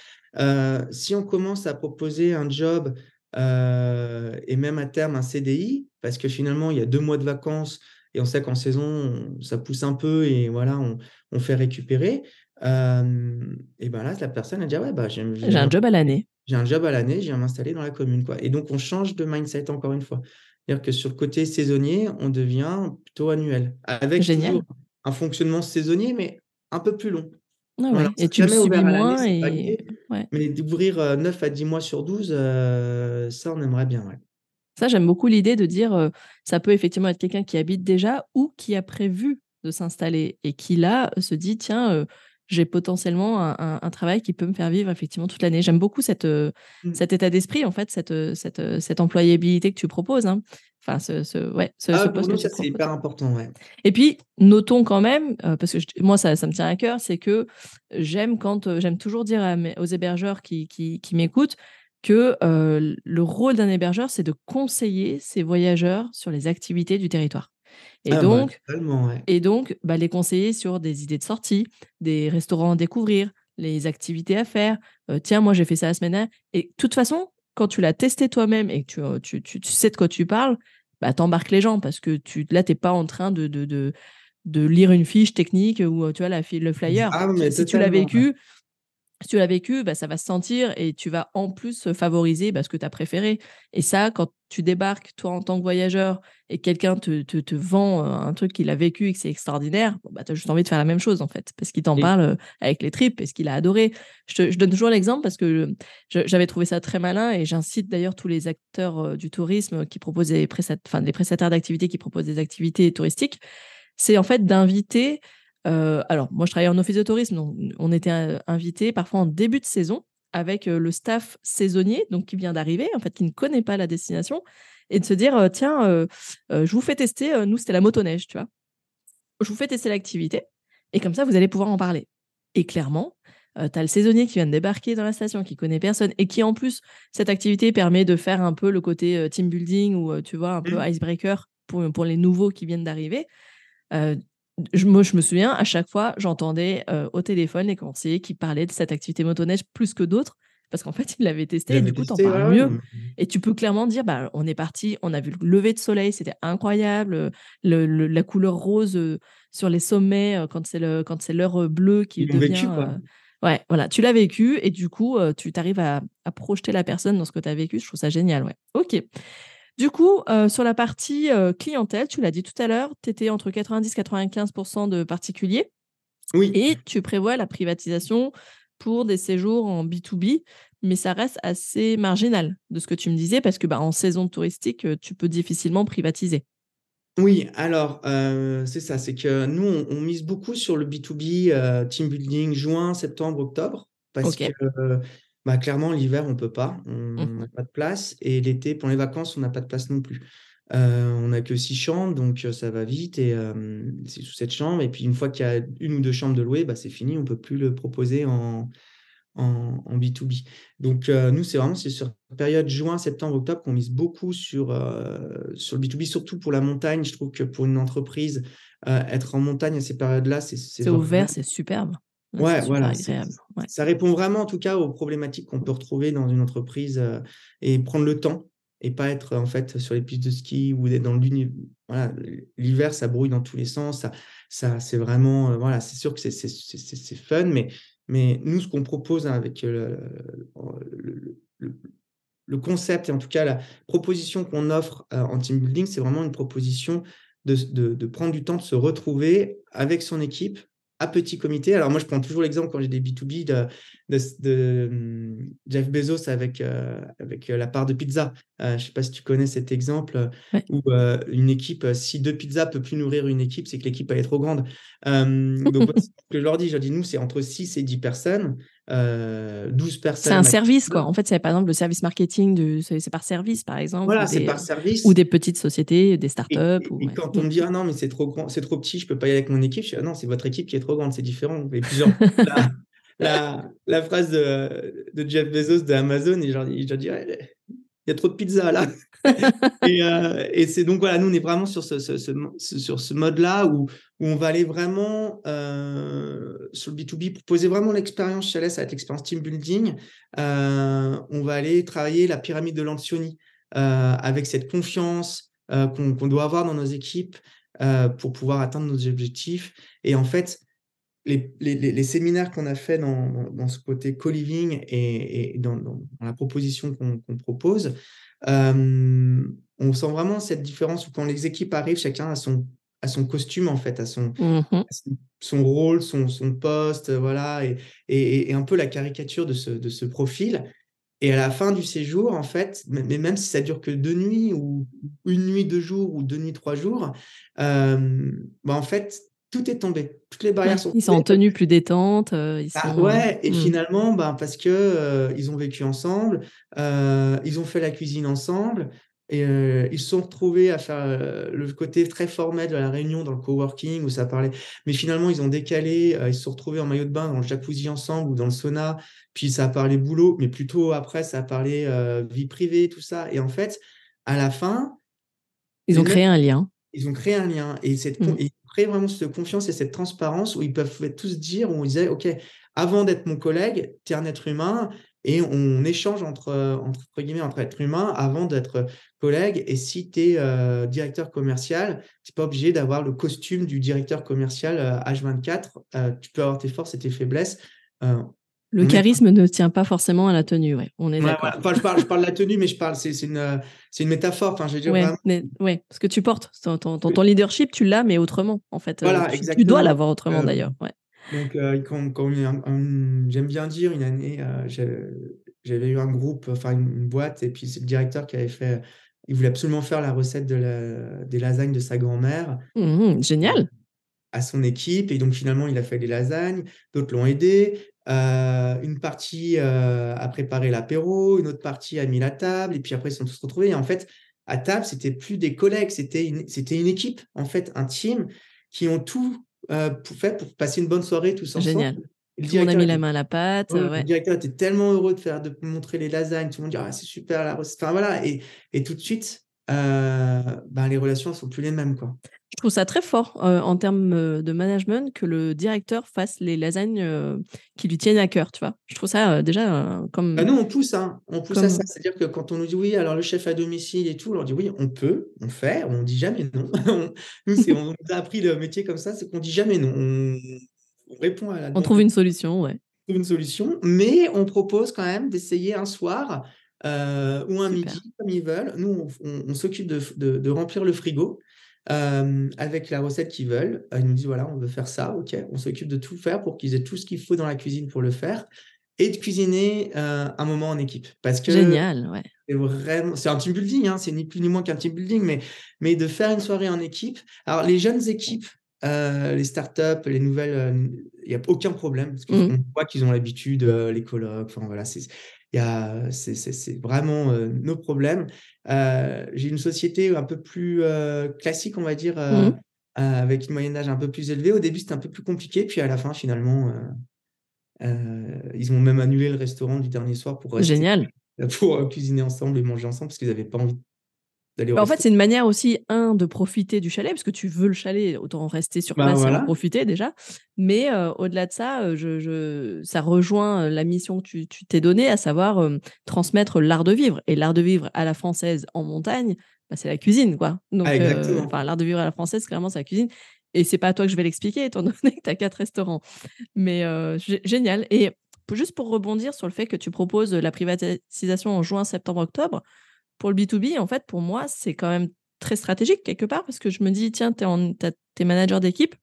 si on commence à proposer un job et même à terme un CDI, parce que finalement il y a deux mois de vacances et on sait qu'en saison ça pousse un peu et voilà on, on fait récupérer. et ben là la personne a dit ouais bah j'ai un job à l'année. J'ai un job à l'année, je viens m'installer dans la commune quoi. Et donc on change de mindset encore une fois. C'est-à-dire que sur le côté saisonnier, on devient plutôt annuel avec Génial. un fonctionnement saisonnier mais un peu plus long. Ah et tu le subis moins. Et... Mais d'ouvrir 9 à 10 mois sur 12, ça, on aimerait bien. Ça, j'aime beaucoup l'idée de dire ça peut effectivement être quelqu'un qui habite déjà ou qui a prévu de s'installer et qui là se dit tiens, j'ai potentiellement un, travail qui peut me faire vivre effectivement toute l'année. J'aime beaucoup cette, mmh. cet état d'esprit, en fait, cette, cette, cette employabilité que tu proposes. Hein. Enfin, ce, ce, ouais, ce, ah, poste nous, ça, c'est hyper important. Ouais. Et puis, notons quand même, euh, parce que moi, ça, ça me tient à cœur, c'est que j'aime quand euh, j'aime toujours dire aux hébergeurs qui, qui, qui m'écoutent que euh, le rôle d'un hébergeur, c'est de conseiller ses voyageurs sur les activités du territoire. Et ah, donc, et donc bah, les conseiller sur des idées de sortie, des restaurants à découvrir, les activités à faire. tiens, moi, j'ai fait ça la semaine Et de toute façon, quand tu l'as testé toi-même et que tu, tu, tu, sais de quoi tu parles, bah, t'embarques les gens parce que tu, là, tu n'es pas en train de, de, de, de, lire une fiche technique ou tu vois, la, le flyer. Ah, si tu l'as vécu, si tu l'as vécu, bah, ça va se sentir et tu vas en plus favoriser bah, ce que tu as préféré. Et ça, quand tu débarques, toi, en tant que voyageur, et quelqu'un te, te, te, vend un truc qu'il a vécu et que c'est extraordinaire, bah, tu as juste envie de faire la même chose, en fait, parce qu'il t'en parle avec les tripes, parce qu'il a adoré. Je, je donne toujours l'exemple parce que j'avais trouvé ça très malin et j'incite d'ailleurs tous les acteurs du tourisme qui proposent des, enfin, des prestataires d'activités qui proposent des activités touristiques, c'est en fait d'inviter euh, alors, moi, je travaillais en office de tourisme, donc on était euh, invités parfois en début de saison avec euh, le staff saisonnier, donc qui vient d'arriver, en fait, qui ne connaît pas la destination, et de se dire, tiens, je vous fais tester, nous, c'était la motoneige, tu vois. Je vous fais tester l'activité, et comme ça, vous allez pouvoir en parler. Et clairement, tu as le saisonnier qui vient de débarquer dans la station, qui connaît personne, et qui, en plus, cette activité permet de faire un peu le côté team building ou, tu vois, un peu mmh. icebreaker pour, pour les nouveaux qui viennent d'arriver je, moi, je me souviens, à chaque fois, j'entendais euh, au téléphone les conseillers qui parlaient de cette activité motoneige plus que d'autres, parce qu'en fait, ils l'avaient testé, et du coup, t'en parles mieux. Et tu peux clairement dire, bah, on est parti, on a vu le lever de soleil, c'était incroyable, le, la couleur rose euh, sur les sommets, euh, quand c'est l'heure bleue qui devient... Vécu, ouais, voilà, tu l'as vécu, et du coup, tu t'arrives à, à, projeter la personne dans ce que tu as vécu, je trouve ça génial, ouais. Ok. Du coup, euh, sur la partie euh, clientèle, tu l'as dit tout à l'heure, tu étais entre 90 95% de particuliers. Oui. Et tu prévois la privatisation pour des séjours en B2B, mais ça reste assez marginal de ce que tu me disais, parce que bah, en saison touristique, euh, tu peux difficilement privatiser. Oui, alors c'est ça, c'est que nous, on, mise beaucoup sur le B2B, team building, juin, septembre, octobre, parce que bah, clairement, l'hiver, on ne peut pas. On mmh. n'a pas de place. Et l'été, pour les vacances, on n'a pas de place non plus. Euh, on n'a que six chambres, donc ça va vite. Et c'est sous cette chambre. Et puis, une fois qu'il y a une ou deux chambres de louer, bah, c'est fini. On ne peut plus le proposer en, en, B2B. Donc, euh, nous, c'est vraiment sur la période juin, septembre, octobre qu'on mise beaucoup sur, sur le B2B, surtout pour la montagne. Je trouve que pour une entreprise, être en montagne à ces périodes-là, c'est. C'est ouvert, c'est superbe. Ouais, voilà. Ça répond vraiment, en tout cas, aux problématiques qu'on peut retrouver dans une entreprise euh, et prendre le temps et pas être en fait sur les pistes de ski ou dans. Voilà, l'hiver, ça brouille dans tous les sens. Ça, ça c'est vraiment, euh, voilà, c'est sûr que c'est fun, mais, mais nous, ce qu'on propose avec le, le, le, concept et en tout cas la proposition qu'on offre euh, en team building, c'est vraiment une proposition de, de, de, prendre du temps de se retrouver avec son équipe à petit comité. Alors moi, je prends toujours l'exemple quand j'ai des B2B de, de, hum, Jeff Bezos avec, euh, avec euh, la part de pizza. Euh, je ne sais pas si tu connais cet exemple où une équipe, si deux pizzas ne peut plus nourrir une équipe, c'est que l'équipe est trop grande. donc, ce que je leur dis, je leur dis, nous, c'est entre 6 et 10 personnes. 12 personnes. C'est un service, quoi. En fait, c'est par exemple le service marketing, de... c'est par service, par exemple. Voilà, c'est par service. Ou des petites sociétés, des startups. Et, ou, et quand on me dit, ah non, mais c'est trop grand, c'est trop petit, je peux pas y aller avec mon équipe, je dis, ah non, c'est votre équipe qui est trop grande, c'est différent. Plusieurs. la, la, phrase de, de, Jeff Bezos de Amazon, je leur dis, il y a trop de pizza là. Euh, et, c'est donc voilà, nous on est vraiment sur ce, sur ce mode-là où, où on va aller vraiment euh, sur le B2B proposer vraiment l'expérience chalet, ça va être l'expérience team building. Euh, on va aller travailler la pyramide de l'Ancioni avec cette confiance qu'on doit avoir dans nos équipes pour pouvoir atteindre nos objectifs. Et en fait, les, les, les, séminaires qu'on a fait dans, dans, ce côté co-living et, et dans, dans, la proposition qu'on propose, euh, on sent vraiment cette différence où quand les équipes arrivent, chacun a son, a son costume, en fait, à son, mmh son, rôle, son, son poste, voilà, et, et, un peu la caricature de ce, de ce profil. Et à la fin du séjour, en fait, mais même si ça dure que deux nuits ou une nuit, deux jours ou deux nuits, trois jours, euh, bah en fait, tout est tombé. Toutes les barrières sont Ils sont en tenue plus détente. Euh, ils ah sont... ouais, et mmh. finalement, bah, parce que euh, ils ont vécu ensemble, euh, ils ont fait la cuisine ensemble, et ils se sont retrouvés à faire le côté très formel de la réunion dans le coworking où ça parlait. Mais finalement, ils ont décalé, ils se sont retrouvés en maillot de bain dans le jacuzzi ensemble ou dans le sauna, puis ça a parlé boulot, mais plutôt après, ça a parlé vie privée, tout ça. Et en fait, à la fin. Ils ont créé un lien. Ils ont créé un lien. Et cette, mmh vraiment cette confiance et cette transparence où ils peuvent tous dire, où on disait, OK, avant d'être mon collègue, tu es un être humain et on échange entre, entre, guillemets, entre êtres humains avant d'être collègue. Et si tu es euh, directeur commercial, tu n'es pas obligé d'avoir le costume du directeur commercial H24. Euh, euh, tu peux avoir tes forces et tes faiblesses. Le charisme ne tient pas forcément à la tenue, ouais. On est d'accord. je, parle, je parle de la tenue, mais je parle, c'est une, une métaphore. Enfin, je veux dire ouais, ouais, ce que tu portes, ton, ton, ton leadership, tu l'as, mais autrement, en fait. Voilà, tu, tu, dois l'avoir autrement, euh, d'ailleurs. Ouais. Donc, euh, quand, quand j'aime bien dire, une année, euh, j'avais eu un groupe, enfin une, boîte, et puis c'est le directeur qui avait fait, il voulait absolument faire la recette de la, des lasagnes de sa grand-mère. Mmh, génial à son équipe et donc finalement il a fait des lasagnes, d'autres l'ont aidé, euh, une partie euh, a préparé l'apéro, une autre partie a mis la table, et puis après ils sont tous retrouvés. Et en fait, à table, c'était plus des collègues, c'était une, c'était une équipe, en fait, un team qui ont tout euh, pour fait pour passer une bonne soirée tous ensemble. Génial. on a mis la main à la pâte. Le directeur était tellement heureux de faire, de montrer les lasagnes. Tout le monde dit ah, c'est super la recette. Enfin voilà, et, et tout de suite, ben, les relations ne sont plus les mêmes quoi. Je trouve ça très fort euh, en termes euh, de management que le directeur fasse les lasagnes euh, qui lui tiennent à cœur, tu vois. Je trouve ça déjà comme. Bah nous, on pousse, hein. on pousse à ça. C'est-à-dire que quand on nous dit oui, alors le chef à domicile et tout, on leur dit oui, on peut, on fait, on dit jamais non. nous, on a appris le métier comme ça, c'est qu'on dit jamais non. On, répond à la. On trouve une solution, ouais. On trouve une solution, mais on propose quand même d'essayer un soir. Ou un midi, comme ils veulent. Nous, on, s'occupe de, de, remplir le frigo euh, avec la recette qu'ils veulent. Ils nous disent voilà, on veut faire ça, ok. On s'occupe de tout faire pour qu'ils aient tout ce qu'il faut dans la cuisine pour le faire et de cuisiner euh, un moment en équipe. Parce que Génial, ouais. C'est vraiment, c'est un team building, hein, c'est ni plus ni moins qu'un team building, mais, mais de faire une soirée en équipe. Alors, les jeunes équipes, euh, les startups, les nouvelles, il n'y a aucun problème parce qu'on mmh. voit qu'ils ont l'habitude, les colloques, enfin voilà, c'est c'est vraiment nos problèmes. J'ai une société un peu plus classique, on va dire, mmh. avec une moyenne d'âge un peu plus élevée. Au début, c'était un peu plus compliqué, puis à la fin, finalement, ils ont même annulé le restaurant du dernier soir pour Génial. pour cuisiner ensemble et manger ensemble parce qu'ils n'avaient pas envie bah, en fait, c'est une manière aussi, un, de profiter du chalet, parce que tu veux le chalet, autant rester sur bah, place et en profiter déjà. Mais euh, au-delà de ça, euh, je, ça rejoint euh, la mission que tu t'es donnée, à savoir transmettre l'art de vivre. Et l'art de vivre à la française en montagne, bah, c'est la cuisine, quoi. Donc, ah, enfin, l'art de vivre à la française, clairement, c'est la cuisine. Et c'est pas à toi que je vais l'expliquer, étant donné que tu as quatre restaurants. Mais génial. Et juste pour rebondir sur le fait que tu proposes la privatisation en juin, septembre, octobre, pour le B2B, en fait, pour moi, c'est quand même très stratégique quelque part parce que je me dis, tiens, tu es, manager d'équipe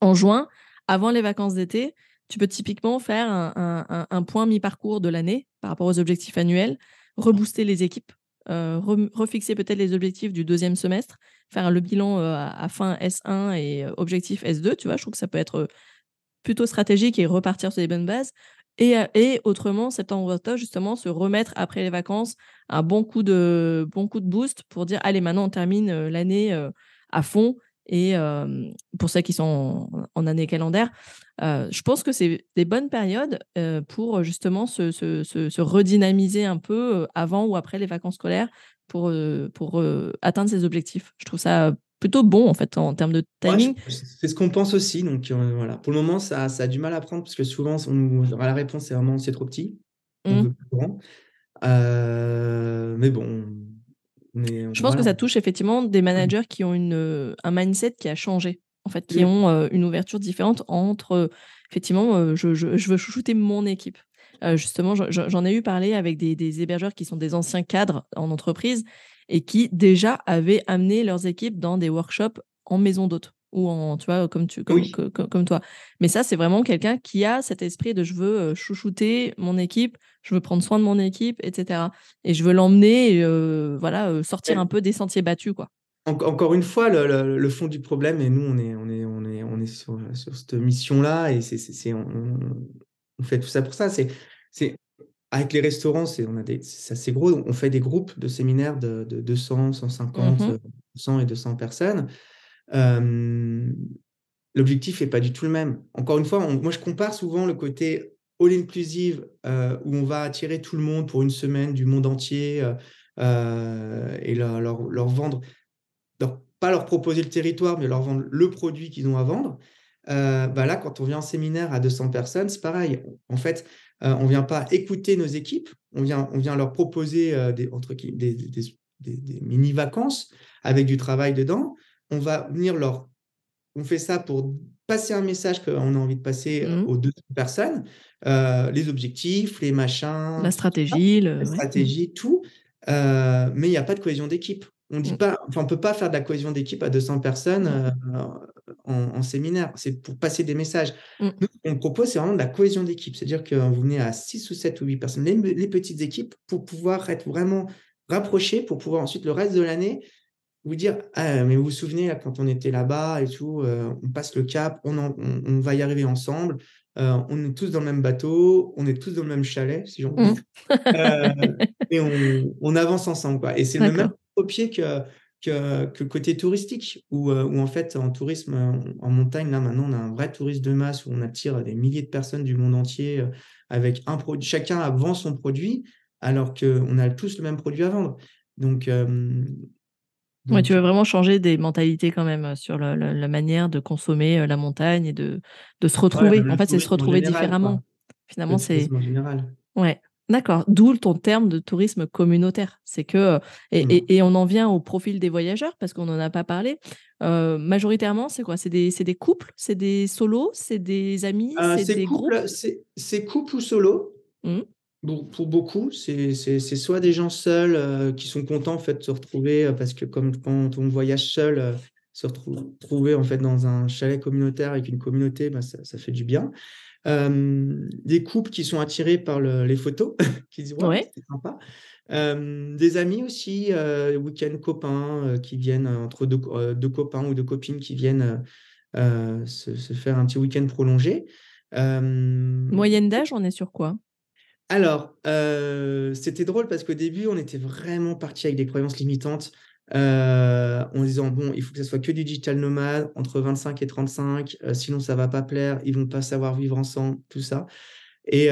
en juin, avant les vacances d'été, tu peux typiquement faire un, point mi-parcours de l'année par rapport aux objectifs annuels, rebooster les équipes, euh, refixer peut-être les objectifs du deuxième semestre, faire le bilan euh, à, fin S1 et euh, objectif S2, tu vois, je trouve que ça peut être plutôt stratégique et repartir sur les bonnes bases. Et, et autrement, septembre-octobre, justement, se remettre après les vacances un bon coup de, bon coup de boost pour dire allez, maintenant on termine l'année à fond Et pour ceux qui sont en, année calendaire, je pense que c'est des bonnes périodes pour justement se, se, se, redynamiser un peu avant ou après les vacances scolaires pour, pour atteindre ses objectifs. Je trouve ça plutôt bon en fait en termes de timing. c'est ce qu'on pense aussi. Donc voilà, pour le moment, ça, ça, a du mal à prendre parce que souvent, on, la réponse c'est vraiment c'est trop petit. On mmh. grand. mais bon, je pense que ça touche effectivement des mmh. managers qui ont une, euh, un mindset qui a changé, en fait, qui mmh. ont euh, une ouverture différente entre, euh, effectivement, je, je, veux chouchouter mon équipe. justement, j'en ai eu parlé avec des, des, hébergeurs qui sont des anciens cadres en entreprise et qui déjà avaient amené leurs équipes dans des workshops en maison d'hôte ou en, tu vois, comme, tu, comme, comme, toi. Mais ça, c'est vraiment quelqu'un qui a cet esprit de je veux chouchouter mon équipe, je veux prendre soin de mon équipe, etc. Et je veux l'emmener, euh, voilà, sortir un peu des sentiers battus, quoi. encore une fois, le, le, fond du problème, et nous, on est, on est, on est, on est sur, sur cette mission-là, et c'est, on, on, fait tout ça pour ça. C'est, c'est avec les restaurants, c'est, on a des, c'est assez gros. On fait des groupes de séminaires de, de 200, 150, 100 et 200 personnes l'objectif n'est pas du tout le même. Encore une fois, moi, je compare souvent le côté all-inclusive où on va attirer tout le monde pour une semaine du monde entier et leur, leur, vendre, pas leur proposer le territoire, mais leur vendre le produit qu'ils ont à vendre. bah là, quand on vient en séminaire à 200 personnes, c'est pareil. En fait, on ne vient pas écouter nos équipes, on vient, on vient leur proposer des, entre, des, des, des mini-vacances avec du travail dedans on va venir leur. On fait ça pour passer un message qu'on a envie de passer euh, mmh. aux deux personnes, euh, les objectifs, les machins. La stratégie. La stratégie, tout. Euh, mais il n'y a pas de cohésion d'équipe. On dit pas, enfin, on peut pas faire de la cohésion d'équipe à 200 personnes en, séminaire. C'est pour passer des messages. Mmh. Nous, ce qu'on propose, c'est vraiment de la cohésion d'équipe. C'est-à-dire que vous venez à 6 ou 7 ou 8 personnes, les, petites équipes, pour pouvoir être vraiment rapprochés, pour pouvoir ensuite, le reste de l'année, vous dire ah, mais vous vous souvenez quand on était là-bas et tout euh, on passe le cap on, on, va y arriver ensemble euh, on est tous dans le même bateau on est tous dans le même chalet si j'en mmh. euh, et on, on, avance ensemble quoi et c'est le même pied que, que, que côté touristique où, où, en fait en tourisme en montagne là maintenant on a un vrai tourisme de masse où on attire des milliers de personnes du monde entier avec un produit chacun vend son produit alors qu'on a tous le même produit à vendre donc Ouais, tu veux vraiment changer des mentalités quand même sur la, manière de consommer la montagne et de, de se retrouver. en fait, c'est se retrouver différemment. Finalement, c'est. Ouais. D'accord. D'où ton terme de tourisme communautaire. C'est que et, mmh. et, et, on en vient au profil des voyageurs parce qu'on n'en a pas parlé. majoritairement, c'est quoi? C'est des, des, couples, c'est des solos, c'est des amis, c'est des groupes? C'est couples ou solos. Mmh pour beaucoup, c'est soit des gens seuls euh, qui sont contents en fait de se retrouver euh, parce que comme quand on voyage seul, euh, se retrouver en fait dans un chalet communautaire avec une communauté, ça, ça, fait du bien. Des couples qui sont attirés par les photos, qui disent ouais, c'est sympa. des amis aussi, week-end copains qui viennent entre deux, deux, copains ou deux copines qui viennent se, se, faire un petit week-end prolongé. Moyenne d'âge, on est sur quoi? alors, c'était drôle parce qu'au début, on était vraiment parti avec des croyances limitantes, euh, en disant: «Bon, il faut que ça soit que du digital nomade, entre 25 et 35, euh, sinon ça va pas plaire, ils vont pas savoir vivre ensemble», tout ça. Et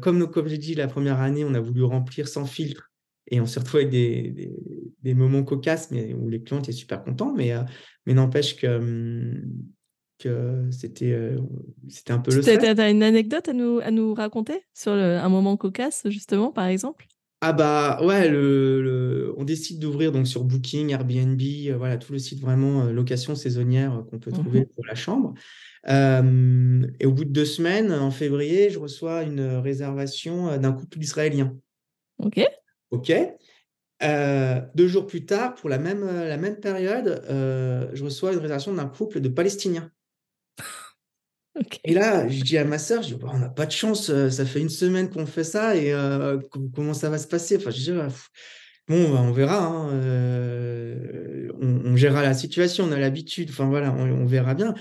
comme comme j'ai dit, la première année, on a voulu remplir sans filtre et on s'est retrouvé avec des des moments cocasses, mais où les clients étaient super contents, mais mais n'empêche que, hum, que c'était euh, c'était un peu le Tu as, une anecdote à nous, à nous raconter sur un moment cocasse, justement, par exemple? Ah bah ouais, le, on décide d'ouvrir donc sur Booking, Airbnb, euh, voilà, tout le site vraiment euh, location saisonnière qu'on peut trouver mmh pour la chambre. et au bout de deux semaines, en février, je reçois une réservation d'un couple israélien. Ok. Ok. deux jours plus tard, pour la même, la même période, je reçois une réservation d'un couple de Palestiniens. Et là, je dis à ma sœur, «Bah, on n'a pas de chance, euh, ça fait une semaine qu'on fait ça et euh, comment ça va se passer? Enfin, je dis, «Ah, bon, bah, on verra, hein, euh, on, gérera la situation, on a l'habitude, enfin voilà, on, verra bien.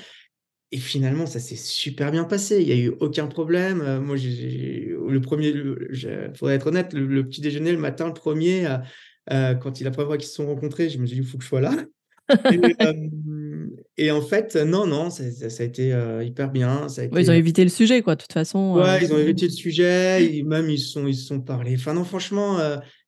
Et finalement, ça s'est super bien passé. Il n'y a eu aucun problème. moi, le premier, il faudrait être honnête, le, petit déjeuner le matin, le premier, quand il a première fois qu'ils se sont rencontrés, je me suis dit, il faut que je sois là. Et, en fait, non, non, ça, a été hyper bien. Ça a ils ont évité le sujet, quoi, de toute façon. Ouais, ils ont évité le sujet, même ils sont, ils sont parlé. Enfin, non, franchement,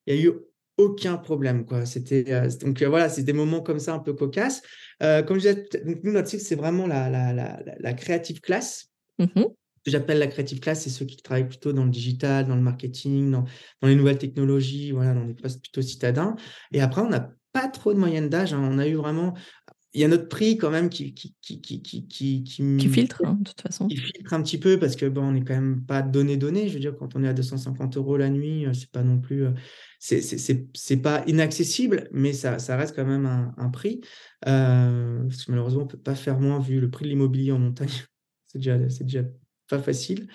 il n'y a eu aucun problème, quoi. C'était, donc voilà, c'est des moments comme ça un peu cocasses. comme je disais, nous, notre cycle, c'est vraiment la, la, la, la, créative classe. Mmh j'appelle la creative class, c'est ceux qui travaillent plutôt dans le digital, dans le marketing, dans, dans les nouvelles technologies, voilà, dans des postes plutôt citadins. Et après, on n'a pas trop de moyenne d'âge. Hein. On a eu vraiment. Il y a notre prix quand même qui, qui, qui, qui, qui, qui, qui filtre, hein, de toute façon. Qui filtre un petit peu parce que bon, on n'est quand même pas donné-donné. Je veux dire, quand on est à 250 euros la nuit, euh, c'est pas non plus. Euh, c'est, c'est, pas inaccessible, mais ça, ça reste quand même un, un prix. Euh, parce que malheureusement, on ne peut pas faire moins vu le prix de l'immobilier en montagne. c'est déjà, c'est déjà pas facile.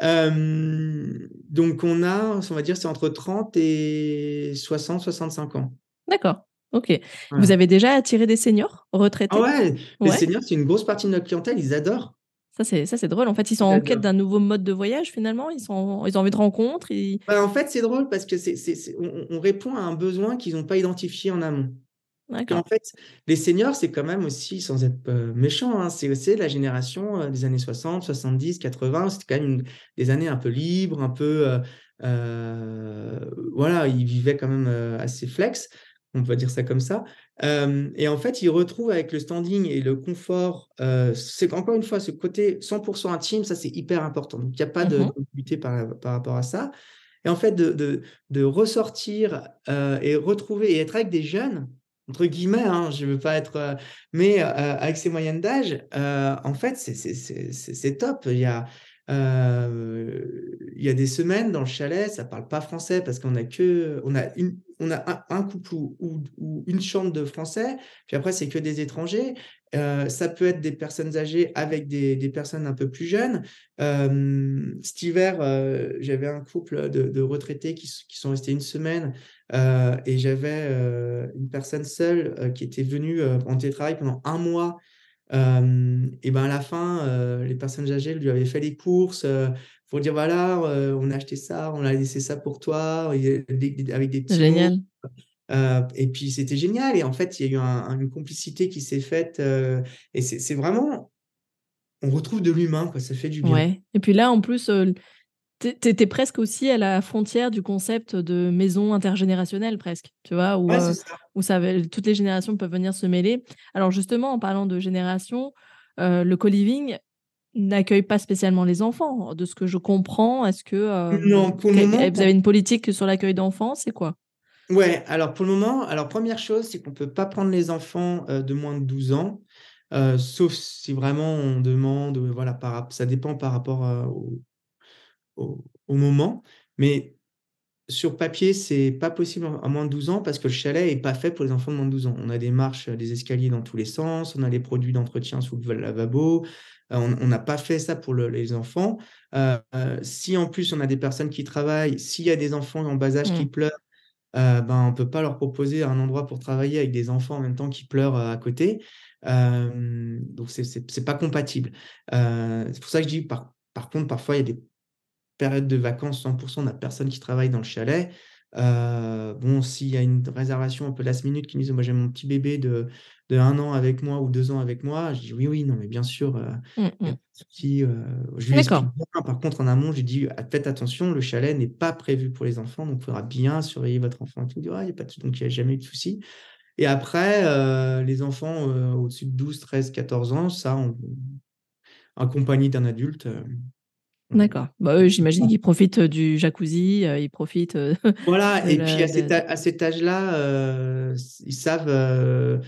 donc, on a, on va dire, c'est entre 30 et 60, 65 ans. D'accord. Ok. Vous avez déjà attiré des seniors retraités? Ah ouais, les seniors, c'est une grosse partie de notre clientèle, ils adorent. Ça, c'est, ça, c'est drôle. En fait, ils sont en quête d'un nouveau mode de voyage, finalement. Ils, sont, ils ont envie de rencontres. Bah, en fait, c'est drôle parce que c'est, on, on, répond à un besoin qu'ils n'ont pas identifié en amont. En fait, les seniors, c'est quand même aussi, sans être méchant, hein, c'est aussi la génération des années 60, 70, 80. C'était quand même des années un peu libres, un peu. voilà, ils vivaient quand même assez flex, on peut dire ça comme ça. et en fait, ils retrouvent avec le standing et le confort, c'est encore une fois ce côté 100% intime, ça c'est hyper important. Donc, il n'y a pas de mmh par, par rapport à ça. Et en fait, de, de, de ressortir et retrouver et être avec des jeunes entre guillemets, hein, je ne veux pas être. Mais avec ces moyennes d'âge, en fait, c'est top. Il y, a, il y a des semaines dans le chalet, ça parle pas français parce qu'on a que. On a, une, on a un, couple ou, une chambre de français, puis après, c'est que des étrangers. ça peut être des personnes âgées avec des, personnes un peu plus jeunes. cet hiver, j'avais un couple de, retraités qui, qui, sont restés une semaine euh, et j'avais euh, une personne seule euh, qui était venue en télétravail pendant un mois. Et ben à la fin, les personnes âgées lui avaient fait les courses pour dire voilà, on a acheté ça, on a laissé ça pour toi, avec des petits Génial. et puis c'était génial. Et en fait, il y a eu une complicité qui s'est faite. et c'est vraiment, on retrouve de l'humain, quoi. Ça fait du bien. Ouais. Et puis là, en plus, tu étais presque aussi à la frontière du concept de maison intergénérationnelle, presque, tu vois, où, euh, où ça, toutes les générations peuvent venir se mêler. Alors justement, en parlant de génération, euh, le co-living n'accueille pas spécialement les enfants. De ce que je comprends, est-ce que euh, non, pour le moment, vous avez une politique sur l'accueil d'enfants C'est quoi? Ouais, alors pour le moment, alors première chose, c'est qu'on ne peut pas prendre les enfants de moins de 12 ans. sauf si vraiment on demande, voilà, par, ça dépend par rapport au, au, moment. Mais sur papier, c'est pas possible à moins de 12 ans parce que le chalet est pas fait pour les enfants de moins de 12 ans. On a des marches, des escaliers dans tous les sens, on a des produits d'entretien sous le lavabo. Euh, on n'a pas fait ça pour les enfants. Euh, euh, si en plus on a des personnes qui travaillent, s'il y a des enfants en bas âge qui mmh. pleurent, ben, on peut pas leur proposer un endroit pour travailler avec des enfants en même temps qui pleurent à côté. donc c'est pas compatible. c'est pour ça que je dis par, par contre parfois il y a des période de vacances, 100%, on n'a personne qui travaille dans le chalet. Euh, bon, s'il y a une réservation un peu last minute qui me dit, moi j'ai mon petit bébé de, de un an avec moi ou deux ans avec moi, je dis oui, oui, non, mais bien sûr, euh, mmh, mmh. euh, je lui explique Par contre, en amont, je lui dis, ah, faites attention, le chalet n'est pas prévu pour les enfants, donc il faudra bien surveiller votre enfant. Tout. Il y a pas de... Donc il n'y a jamais eu de souci. Et après, les enfants au-dessus de 12, 13, 14 ans, ça, on... accompagnés d'un adulte, D'accord. Bah, j'imagine qu'ils profitent du jacuzzi, ils profitent. voilà, et puis à, cet, âge-là, ils savent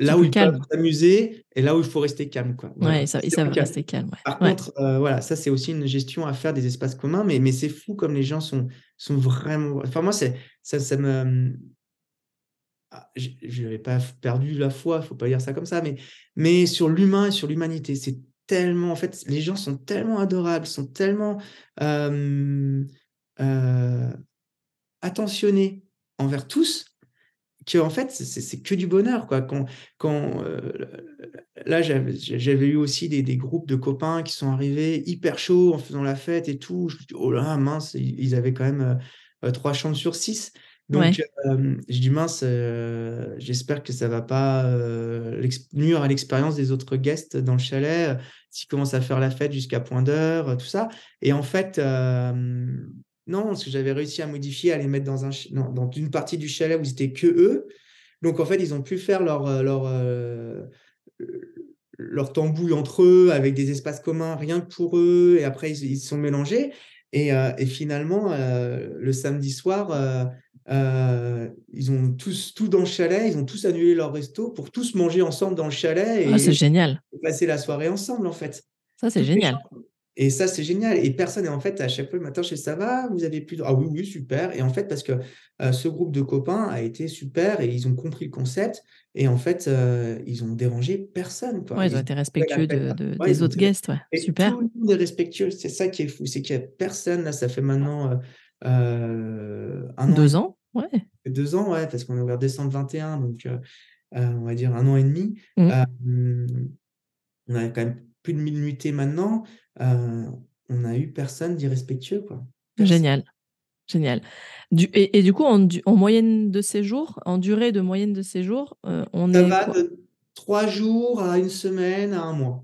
là où ils peuvent s'amuser et là où il faut rester calme. Quoi. Ouais, ils savent, rester calme. Par contre, voilà, ça c'est aussi une gestion à faire des espaces communs, mais, mais c'est fou comme les gens sont, sont vraiment. Enfin, moi, ça, ça me. Ah, je n'avais pas perdu la foi, il faut pas dire ça comme ça, mais, mais sur l'humain et sur l'humanité, c'est tellement, en fait, les gens sont tellement adorables, sont tellement attentionnés envers tous que en fait c'est que du bonheur quoi. Quand là j'avais eu aussi des, groupes de copains qui sont arrivés hyper chauds en faisant la fête et tout. Oh là mince ils avaient quand même trois chambres sur six Donc, euh, je dis mince, euh, j'espère que ça va pas euh, nuire à l'expérience des autres guests dans le chalet, euh, s'ils commencent à faire la fête jusqu'à point d'heure, tout ça. Et en fait, non, parce que j'avais réussi à modifier, à les mettre dans, un, dans une partie du chalet où c'était que eux. Donc, en fait, ils ont pu faire leur, leur, leur tambouille entre eux avec des espaces communs, rien que pour eux. Et après, ils se sont mélangés. Et, et finalement, le samedi soir, euh, ils ont tous tout dans le chalet, ils ont tous annulé leur resto pour tous manger ensemble dans le chalet et, ah, c'est génial. passer la soirée ensemble en fait. Ça c'est génial. Et ça c'est génial. Et personne et en fait à chaque fois le matin chez ça va, vous avez plus de... ah oui oui super. Et en fait parce que euh, ce groupe de copains a été super et ils ont compris le concept et en fait euh, ils ont dérangé personne quoi. ils, ont été respectueux de, des autres guests ouais. super. Tout le monde est respectueux. C'est ça qui est fou, c'est qu'il y a personne là. Ça fait maintenant un. Deux ans? Ouais. Deux ans, ouais, parce qu'on est ouvert décembre 21, donc euh, euh, on va dire un an et demi. Mmh. Euh, on a quand même plus de 1000 nuitées maintenant. on a eu personne d'irrespectueux, quoi. Génial. Génial. Du, et, du coup, en, en, moyenne de séjour, en durée de moyenne de séjour, on Ça est. va de trois jours à une semaine à un mois.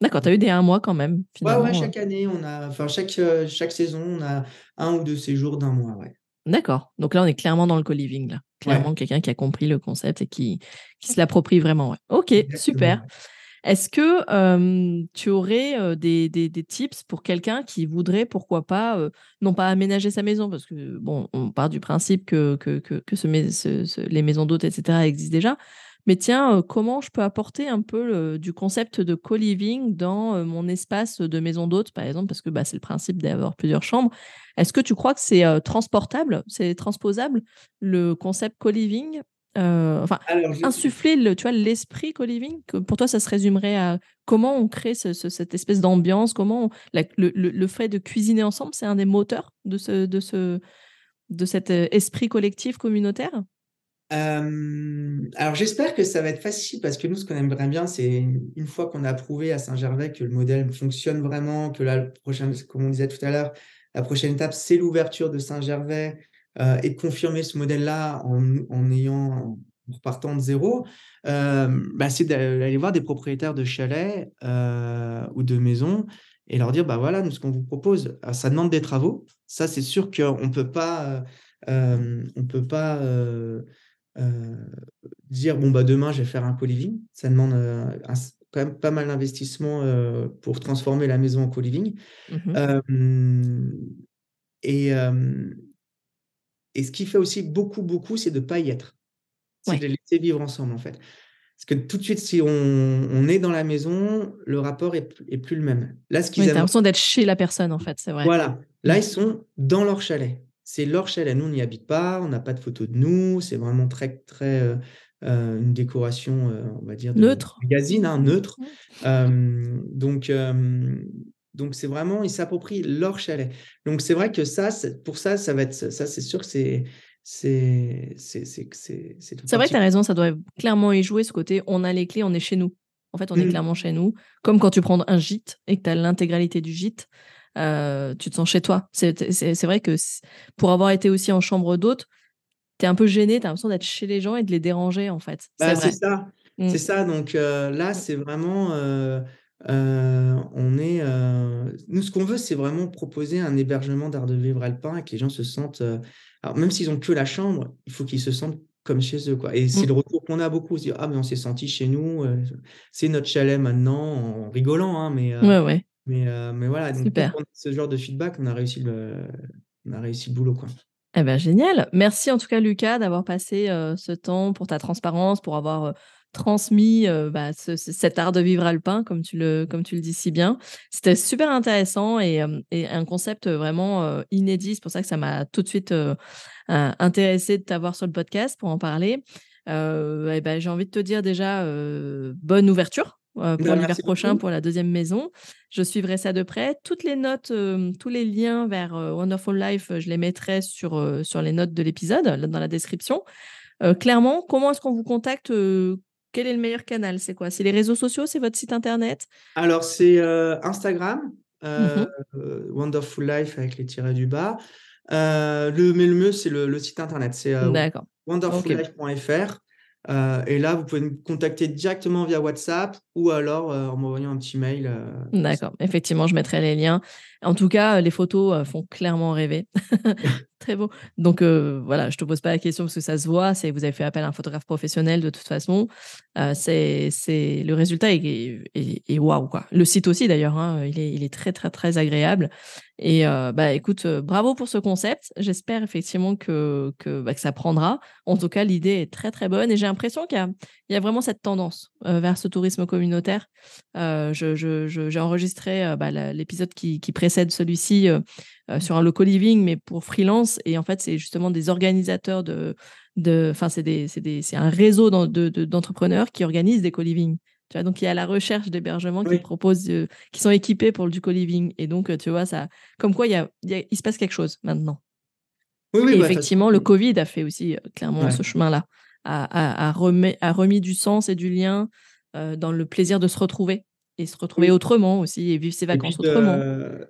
D'accord, tu as eu des un mois quand même, finalement. Ouais, ouais, chaque année, on a, enfin, chaque, chaque saison, on a un ou deux séjours d'un mois, ouais. D'accord. Donc là, on est clairement dans le co-living, là. Clairement, quelqu'un qui a compris le concept et qui, qui se l'approprie vraiment. Ok, super. Est-ce que tu aurais des, des, des, tips pour quelqu'un qui voudrait, pourquoi pas, non pas aménager sa maison, parce que, bon, on part du principe que, que, que, que ce, les maisons d'hôtes, etc., existent déjà, mais tiens, comment je peux apporter un peu du concept de co-living dans mon espace de maison d'hôte, par exemple, parce que bah, c'est le principe d'avoir plusieurs chambres. Est-ce que tu crois que c'est transportable, c'est transposable, le concept co-living enfin, insuffler le, tu vois, l'esprit co-living, pour toi, ça se résumerait à comment on crée cette espèce d'ambiance, comment le, le, fait de cuisiner ensemble, c'est un des moteurs de, ce, de, ce, de cet esprit collectif communautaire? Alors j'espère que ça va être facile parce que nous, ce qu'on aimerait bien, c'est une fois qu'on a prouvé à Saint-Gervais que le modèle fonctionne vraiment, que la prochaine, comme on disait tout à l'heure, la prochaine étape, c'est l'ouverture de Saint-Gervais euh, et de confirmer ce modèle-là en, en, ayant, en repartant de zéro, euh, bah, c'est d'aller voir des propriétaires de chalets euh, ou de maisons et leur dire, bah voilà, nous, ce qu'on vous propose, ça demande des travaux. Ça, c'est sûr qu'on ne peut pas... on peut pas euh, dire bon bah demain je vais faire un co-living, ça demande euh, quand même pas mal d'investissement euh, pour transformer la maison en co-living. Mmh et, et ce qui fait aussi beaucoup, beaucoup, c'est de ne pas y être. C'est de les laisser vivre ensemble, en fait. Parce que tout de suite, si on, on est dans la maison, le rapport est, est plus le même. Là, ce qu'ils oui, l'impression d'être chez la personne, en fait, c'est vrai. Voilà. Là, mmh. ils sont dans leur chalet c'est leur chalet. Nous, on n'y habite pas, on n'a pas de photos de nous. C'est vraiment très, très euh, euh, une décoration, euh, on va dire, de neutre. magazine, hein, neutre. donc, donc c'est vraiment, ils s'approprient leur chalet. Donc, c'est vrai que ça, pour ça, ça va être, ça, c'est sûr que c'est. C'est c'est C'est vrai que tu as raison, ça doit clairement y jouer ce côté on a les clés, on est chez nous. En fait, on est mmh. clairement chez nous. Comme quand tu prends un gîte et que tu as l'intégralité du gîte, euh, tu te sens chez toi. C'est vrai que pour avoir été aussi en chambre d'hôte, tu es un peu gêné, tu as l'impression d'être chez les gens et de les déranger en fait. c'est bah, ça. Mmh. C'est ça. Donc euh, là, c'est vraiment. Euh, on est. Nous, ce qu'on veut, c'est vraiment proposer un hébergement d'art de vivre alpin et que les gens se sentent. Alors, même s'ils ont que la chambre, il faut qu'ils se sentent comme chez eux. Quoi. Et c'est mmh. le retour qu'on a beaucoup. Se ah, mais on s'est senti chez nous. c'est notre chalet maintenant, en rigolant. Hein, mais, ouais, ouais. Mais, euh, mais voilà, donc ce genre de feedback, on a réussi le, on a réussi le boulot. Quoi. Eh ben, génial. Merci en tout cas, Lucas, d'avoir passé euh, ce temps pour ta transparence, pour avoir euh, transmis bah, cet art de vivre alpin, comme tu le, comme tu le dis si bien. C'était super intéressant et, et, un concept vraiment inédit. C'est pour ça que ça m'a tout de suite intéressé de t'avoir sur le podcast pour en parler. Eh ben, J'ai envie de te dire déjà bonne ouverture euh, pour l'hiver prochain pour la deuxième maison. Je suivrai ça de près. Toutes les notes, euh, tous les liens vers euh, Wonderful Life, je les mettrai sur, sur les notes de l'épisode, dans la description. clairement, comment est-ce qu'on vous contacte Quel est le meilleur canal? C'est quoi? C'est les réseaux sociaux? C'est votre site internet? Alors, c'est Instagram, mmh Wonderful Life avec les tirets du bas. le, mais le mieux, c'est le, site internet. C'est wonderfullife.fr. Euh, et là, vous pouvez me contacter directement via WhatsApp ou alors euh, en m'envoyant un petit mail. Euh, D'accord, effectivement, je mettrai les liens. En tout cas, les photos font clairement rêver. Très beau. Donc voilà, je te pose pas la question parce que ça se voit. C'est vous avez fait appel à un photographe professionnel de toute façon. c'est c'est le résultat est waouh quoi. Le site aussi d'ailleurs, hein, il est il est très très très agréable. Et bah écoute, bravo pour ce concept. J'espère effectivement que que, bah, que ça prendra. En tout cas, l'idée est très très bonne et j'ai l'impression qu'il y a il y a vraiment cette tendance vers ce tourisme communautaire. je, je, j'ai enregistré bah, l'épisode qui, qui, précède celui-ci sur un local living, mais pour freelance. Et en fait, c'est justement des organisateurs de. Enfin, c'est, des, des, un réseau d'entrepreneurs qui organisent des co-living. Tu vois, donc il y a la recherche d'hébergement qui propose, qui sont équipés pour le co-living. Et donc, tu vois, ça, comme quoi il, y a, il, se passe quelque chose maintenant. Oui, et bah, effectivement, le Covid a fait aussi clairement ce chemin-là a, remis, du sens et du lien euh, dans le plaisir de se retrouver et se retrouver autrement aussi et vivre ses vacances autrement.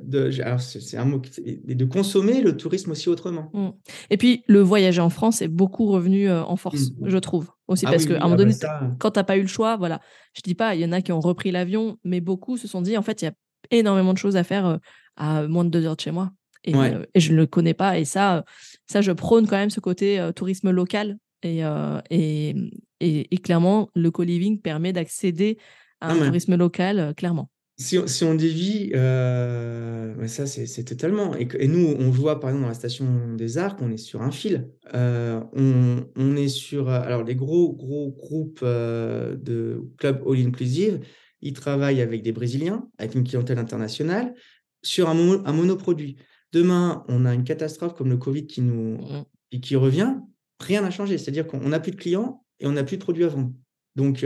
De, c'est un mot, et de consommer le tourisme aussi autrement. Mmh. Et puis le voyager en France est beaucoup revenu euh, en force, mmh. je trouve aussi ah parce qu'à un moment ah donné, bah quand tu n'as pas eu le choix, voilà, je dis pas, il y en a qui ont repris l'avion, mais beaucoup se sont dit en fait il y a énormément de choses à faire euh, à moins de deux heures de chez moi. Et, et je ne le connais pas. Et ça, ça, je prône quand même ce côté tourisme local euh, et, et, et, clairement, le co-living permet d'accéder à un tourisme local, euh, clairement. Si, si, on dévie, euh, ça c'est totalement. Et, et, nous, on voit par exemple dans la station des Arts qu'on est sur un fil. on, on, est sur. Alors, les gros, gros groupes de clubs all inclusive, ils travaillent avec des Brésiliens, avec une clientèle internationale, sur un, un monoproduit. Demain, on a une catastrophe comme le Covid qui, nous, mmh. qui revient rien n'a changé. C'est-à-dire qu'on n'a plus de clients et on n'a plus de produits à vendre. Donc,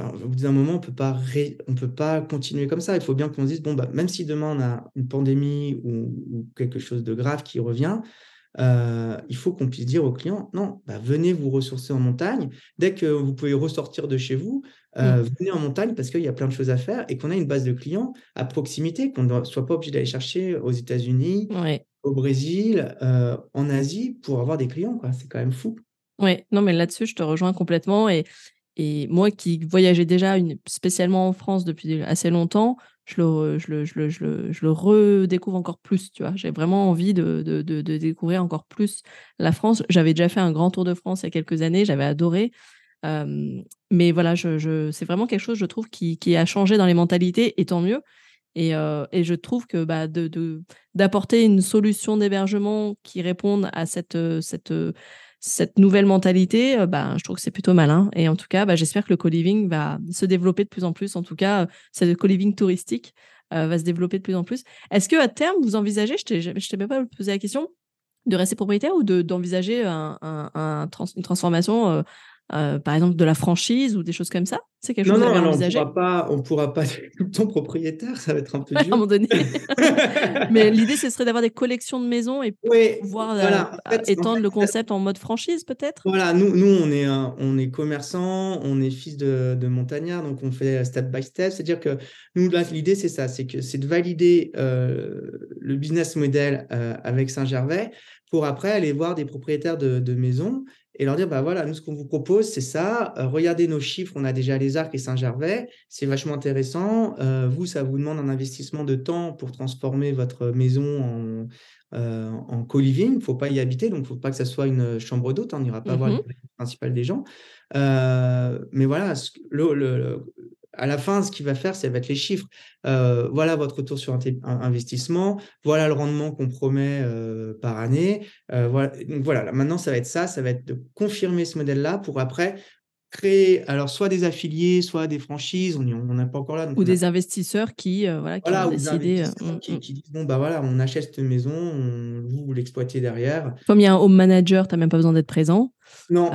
euh, au bout d'un moment, on ne peut pas continuer comme ça. Il faut bien qu'on se dise, bon, bah, même si demain on a une pandémie ou, quelque chose de grave qui revient, euh, il faut qu'on puisse dire aux clients, non, bah, venez vous ressourcer en montagne. Dès que vous pouvez ressortir de chez vous, euh, mmh. venez en montagne parce qu'il y a plein de choses à faire et qu'on a une base de clients à proximité, qu'on ne soit pas obligé d'aller chercher aux États-Unis, au Brésil, euh, en Asie pour avoir des clients. C'est quand même fou. Oui, non, mais là-dessus, je te rejoins complètement. Et, et moi qui voyageais déjà spécialement en France depuis assez longtemps, je le, redécouvre encore plus. Tu vois, j'ai vraiment envie de, découvrir encore plus la France. J'avais déjà fait un grand tour de France il y a quelques années, j'avais adoré. Mais voilà, c'est vraiment quelque chose, je trouve, qui, a changé dans les mentalités, et tant mieux. Et, je trouve que bah, d'apporter une solution d'hébergement qui réponde à cette, cette nouvelle mentalité, bah, je trouve que c'est plutôt malin. Et en tout cas, bah, j'espère que le co-living va se développer de plus en plus. En tout cas, c'est le co-living touristique va se développer de plus en plus. Est-ce que à terme, vous envisagez, je ne t'ai même pas posé la question, de rester propriétaire ou de, d'envisager un, un, une transformation euh, par exemple de la franchise ou des choses comme ça C'est quelque chose non, à envisager On ne pourra pas être tout le temps propriétaire, ça va être un peu dur. à un moment donné. Mais l'idée, ce serait d'avoir des collections de maisons et pouvoir euh, étendre le concept en mode franchise, peut-être? Voilà, nous, nous on, est, on est commerçants, on est fils de, de montagnards, donc on fait step by step. C'est-à-dire que nous, l'idée, c'est ça, c'est que c'est de valider euh, le business model avec Saint-Gervais pour après aller voir des propriétaires de, de maisons et leur dire, bah voilà, nous, ce qu'on vous propose, c'est ça. Euh, regardez nos chiffres, on a déjà les Arcs et Saint-Gervais. C'est vachement intéressant. Euh, vous, ça vous demande un investissement de temps pour transformer votre maison en, euh, en co-living. Il ne faut pas y habiter, donc il ne faut pas que ça soit une chambre d'hôte. Hein, on n'ira pas voir mmh le principal des gens. mais voilà, le, le, à la fin, ce qu'il va faire, ça va être les chiffres. Euh, voilà votre retour sur investissement, voilà le rendement qu'on promet euh, par année. Euh, voilà. Donc voilà, maintenant, ça va être ça, ça va être de confirmer ce modèle-là pour après créer alors soit des affiliés, soit des franchises, on n'a pas encore là. ou des investisseurs qui, voilà, qui ont décidé. Qui, qui, disent bon, bah voilà, on achète cette maison, on, vous, l'exploitez derrière. Comme il y a un home manager, tu n'as même pas besoin d'être présent. Non.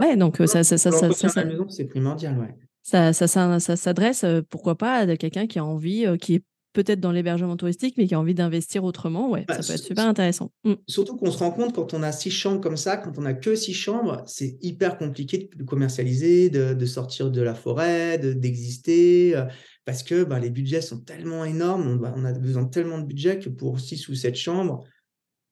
ouais, donc ça, ça, ça, ça, ça, maison, c'est primordial, ouais ça, ça, s'adresse, pourquoi pas, à quelqu'un qui a envie, qui est peut-être dans l'hébergement touristique, mais qui a envie d'investir autrement. Ouais, bah, ça peut être super intéressant. Mmh. Surtout qu'on se rend compte quand on a six chambres comme ça, quand on a que six chambres, c'est hyper compliqué de commercialiser, de, sortir de la forêt, d'exister, parce que bah, les budgets sont tellement énormes, on, a besoin de tellement de budget que pour six ou sept chambres,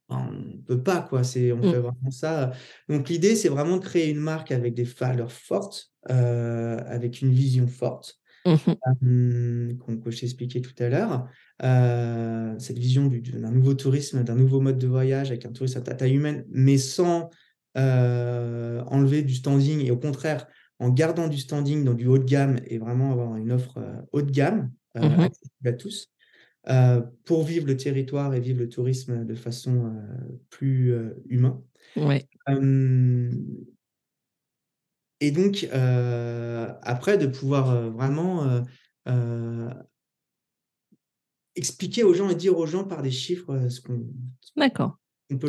on ne peut pas, quoi. On Mmh. fait vraiment ça. Donc l'idée, c'est vraiment de créer une marque avec des valeurs fortes, avec une vision forte, Mmh hem, qu'on que je t'ai expliqué tout à l'heure. Heu, cette vision du d'un nouveau tourisme, d'un nouveau mode de voyage avec un tourisme à taille humaine, mais sans, enlever du standing et au contraire, en gardant du standing dans du haut de gamme et vraiment avoir une offre, haut de gamme, Mmh accessible à tous. Pour vivre le territoire et vivre le tourisme de façon, plus, heu, humain. Ouais. Et donc, heu, après de pouvoir, heu, vraiment, heu, expliquer aux gens et dire aux gens par des chiffres, ce qu'on peut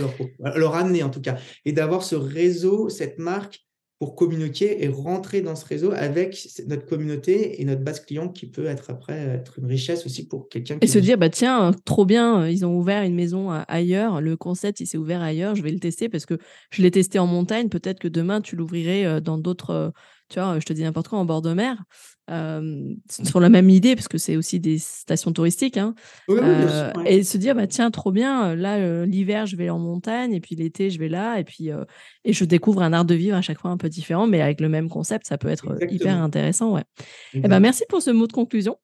leur amener en tout cas. Et d'avoir ce réseau, cette marque pour communiquer et rentrer dans ce réseau avec notre communauté et notre base client qui peut être après, être une richesse aussi pour quelqu'un Et se dire: «Bah, tiens, trop bien, heu, ils ont ouvert une maison a ailleurs, le concept, il s'est ouvert ailleurs, je vais le tester parce que je l'ai testé en montagne, peut-être que demain tu l'ouvrirais, heu, dans d'autres, heu» tu vois, je te dis n'importe quoi, en bord de mer. Hem, sur la même idée, parce que c'est aussi des stations touristiques, hein, oui, oui, et se dire: «Bah, tiens, trop bien, là, l'hiver, je vais en montagne et puis l'été, je vais là et puis, et je découvre un art de vivre à chaque fois un peu différent, mais avec le même concept», ça peut être, hyper intéressant, ouais. Et ben, exact. merci pour ce mot de conclusion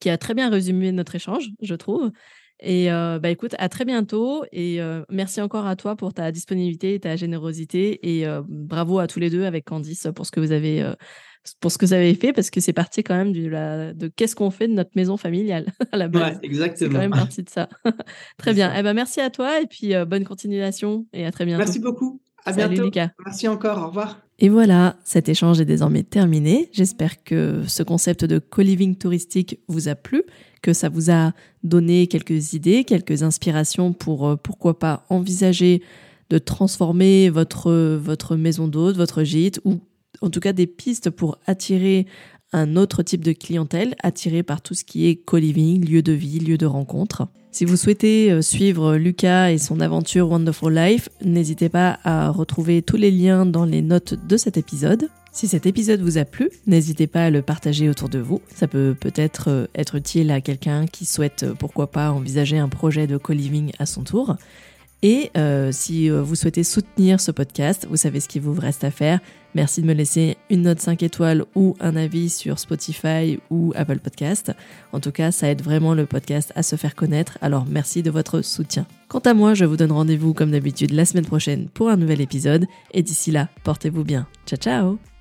qui a très bien résumé notre échange, je trouve. Et heu, bah, écoute, à très bientôt et merci encore à toi pour ta disponibilité et ta générosité et bravo à tous les 2 avec Candice pour ce que vous avez, pour ce que vous avez fait parce que c'est parti quand même de la de qu'est-ce qu'on fait de notre maison familiale à la Ouais, base. C'est quand exactement, même parti de ça. Très bien. Et ben, merci à toi et puis, bonne continuation et à très bientôt. Merci beaucoup, à Salut bientôt. Lucas. Merci encore, au revoir. Et voilà, cet échange est désormais terminé. J'espère que ce concept de co-living touristique vous a plu, que ça vous a donné quelques idées, quelques inspirations pour euh, pourquoi pas envisager de transformer votre, maison d'hôte, votre gîte, ou en tout cas des pistes pour attirer un autre type de clientèle, attiré par tout ce qui est co-living, lieu de vie, lieu de rencontre. Si vous souhaitez euh, suivre Lucas et son aventure Wonderful Life, n'hésitez pas à retrouver tous les liens dans les notes de cet épisode. Si cet épisode vous a plu, n'hésitez pas à le partager autour de vous. Ça peut peut-être euh, être utile à quelqu'un qui souhaite, euh, pourquoi pas, envisager un projet de co-living à son tour. Et euh, si vous souhaitez soutenir ce podcast, vous savez ce qu'il vous reste à faire. Merci de me laisser une note 5 étoiles ou un avis sur Spotify ou Apple Podcast. En tout cas, ça aide vraiment le podcast à se faire connaître, alors merci de votre soutien. Quant à moi, je vous donne rendez-vous comme d'habitude la semaine prochaine pour un nouvel épisode, et d'ici là, portez-vous bien. Ciao ciao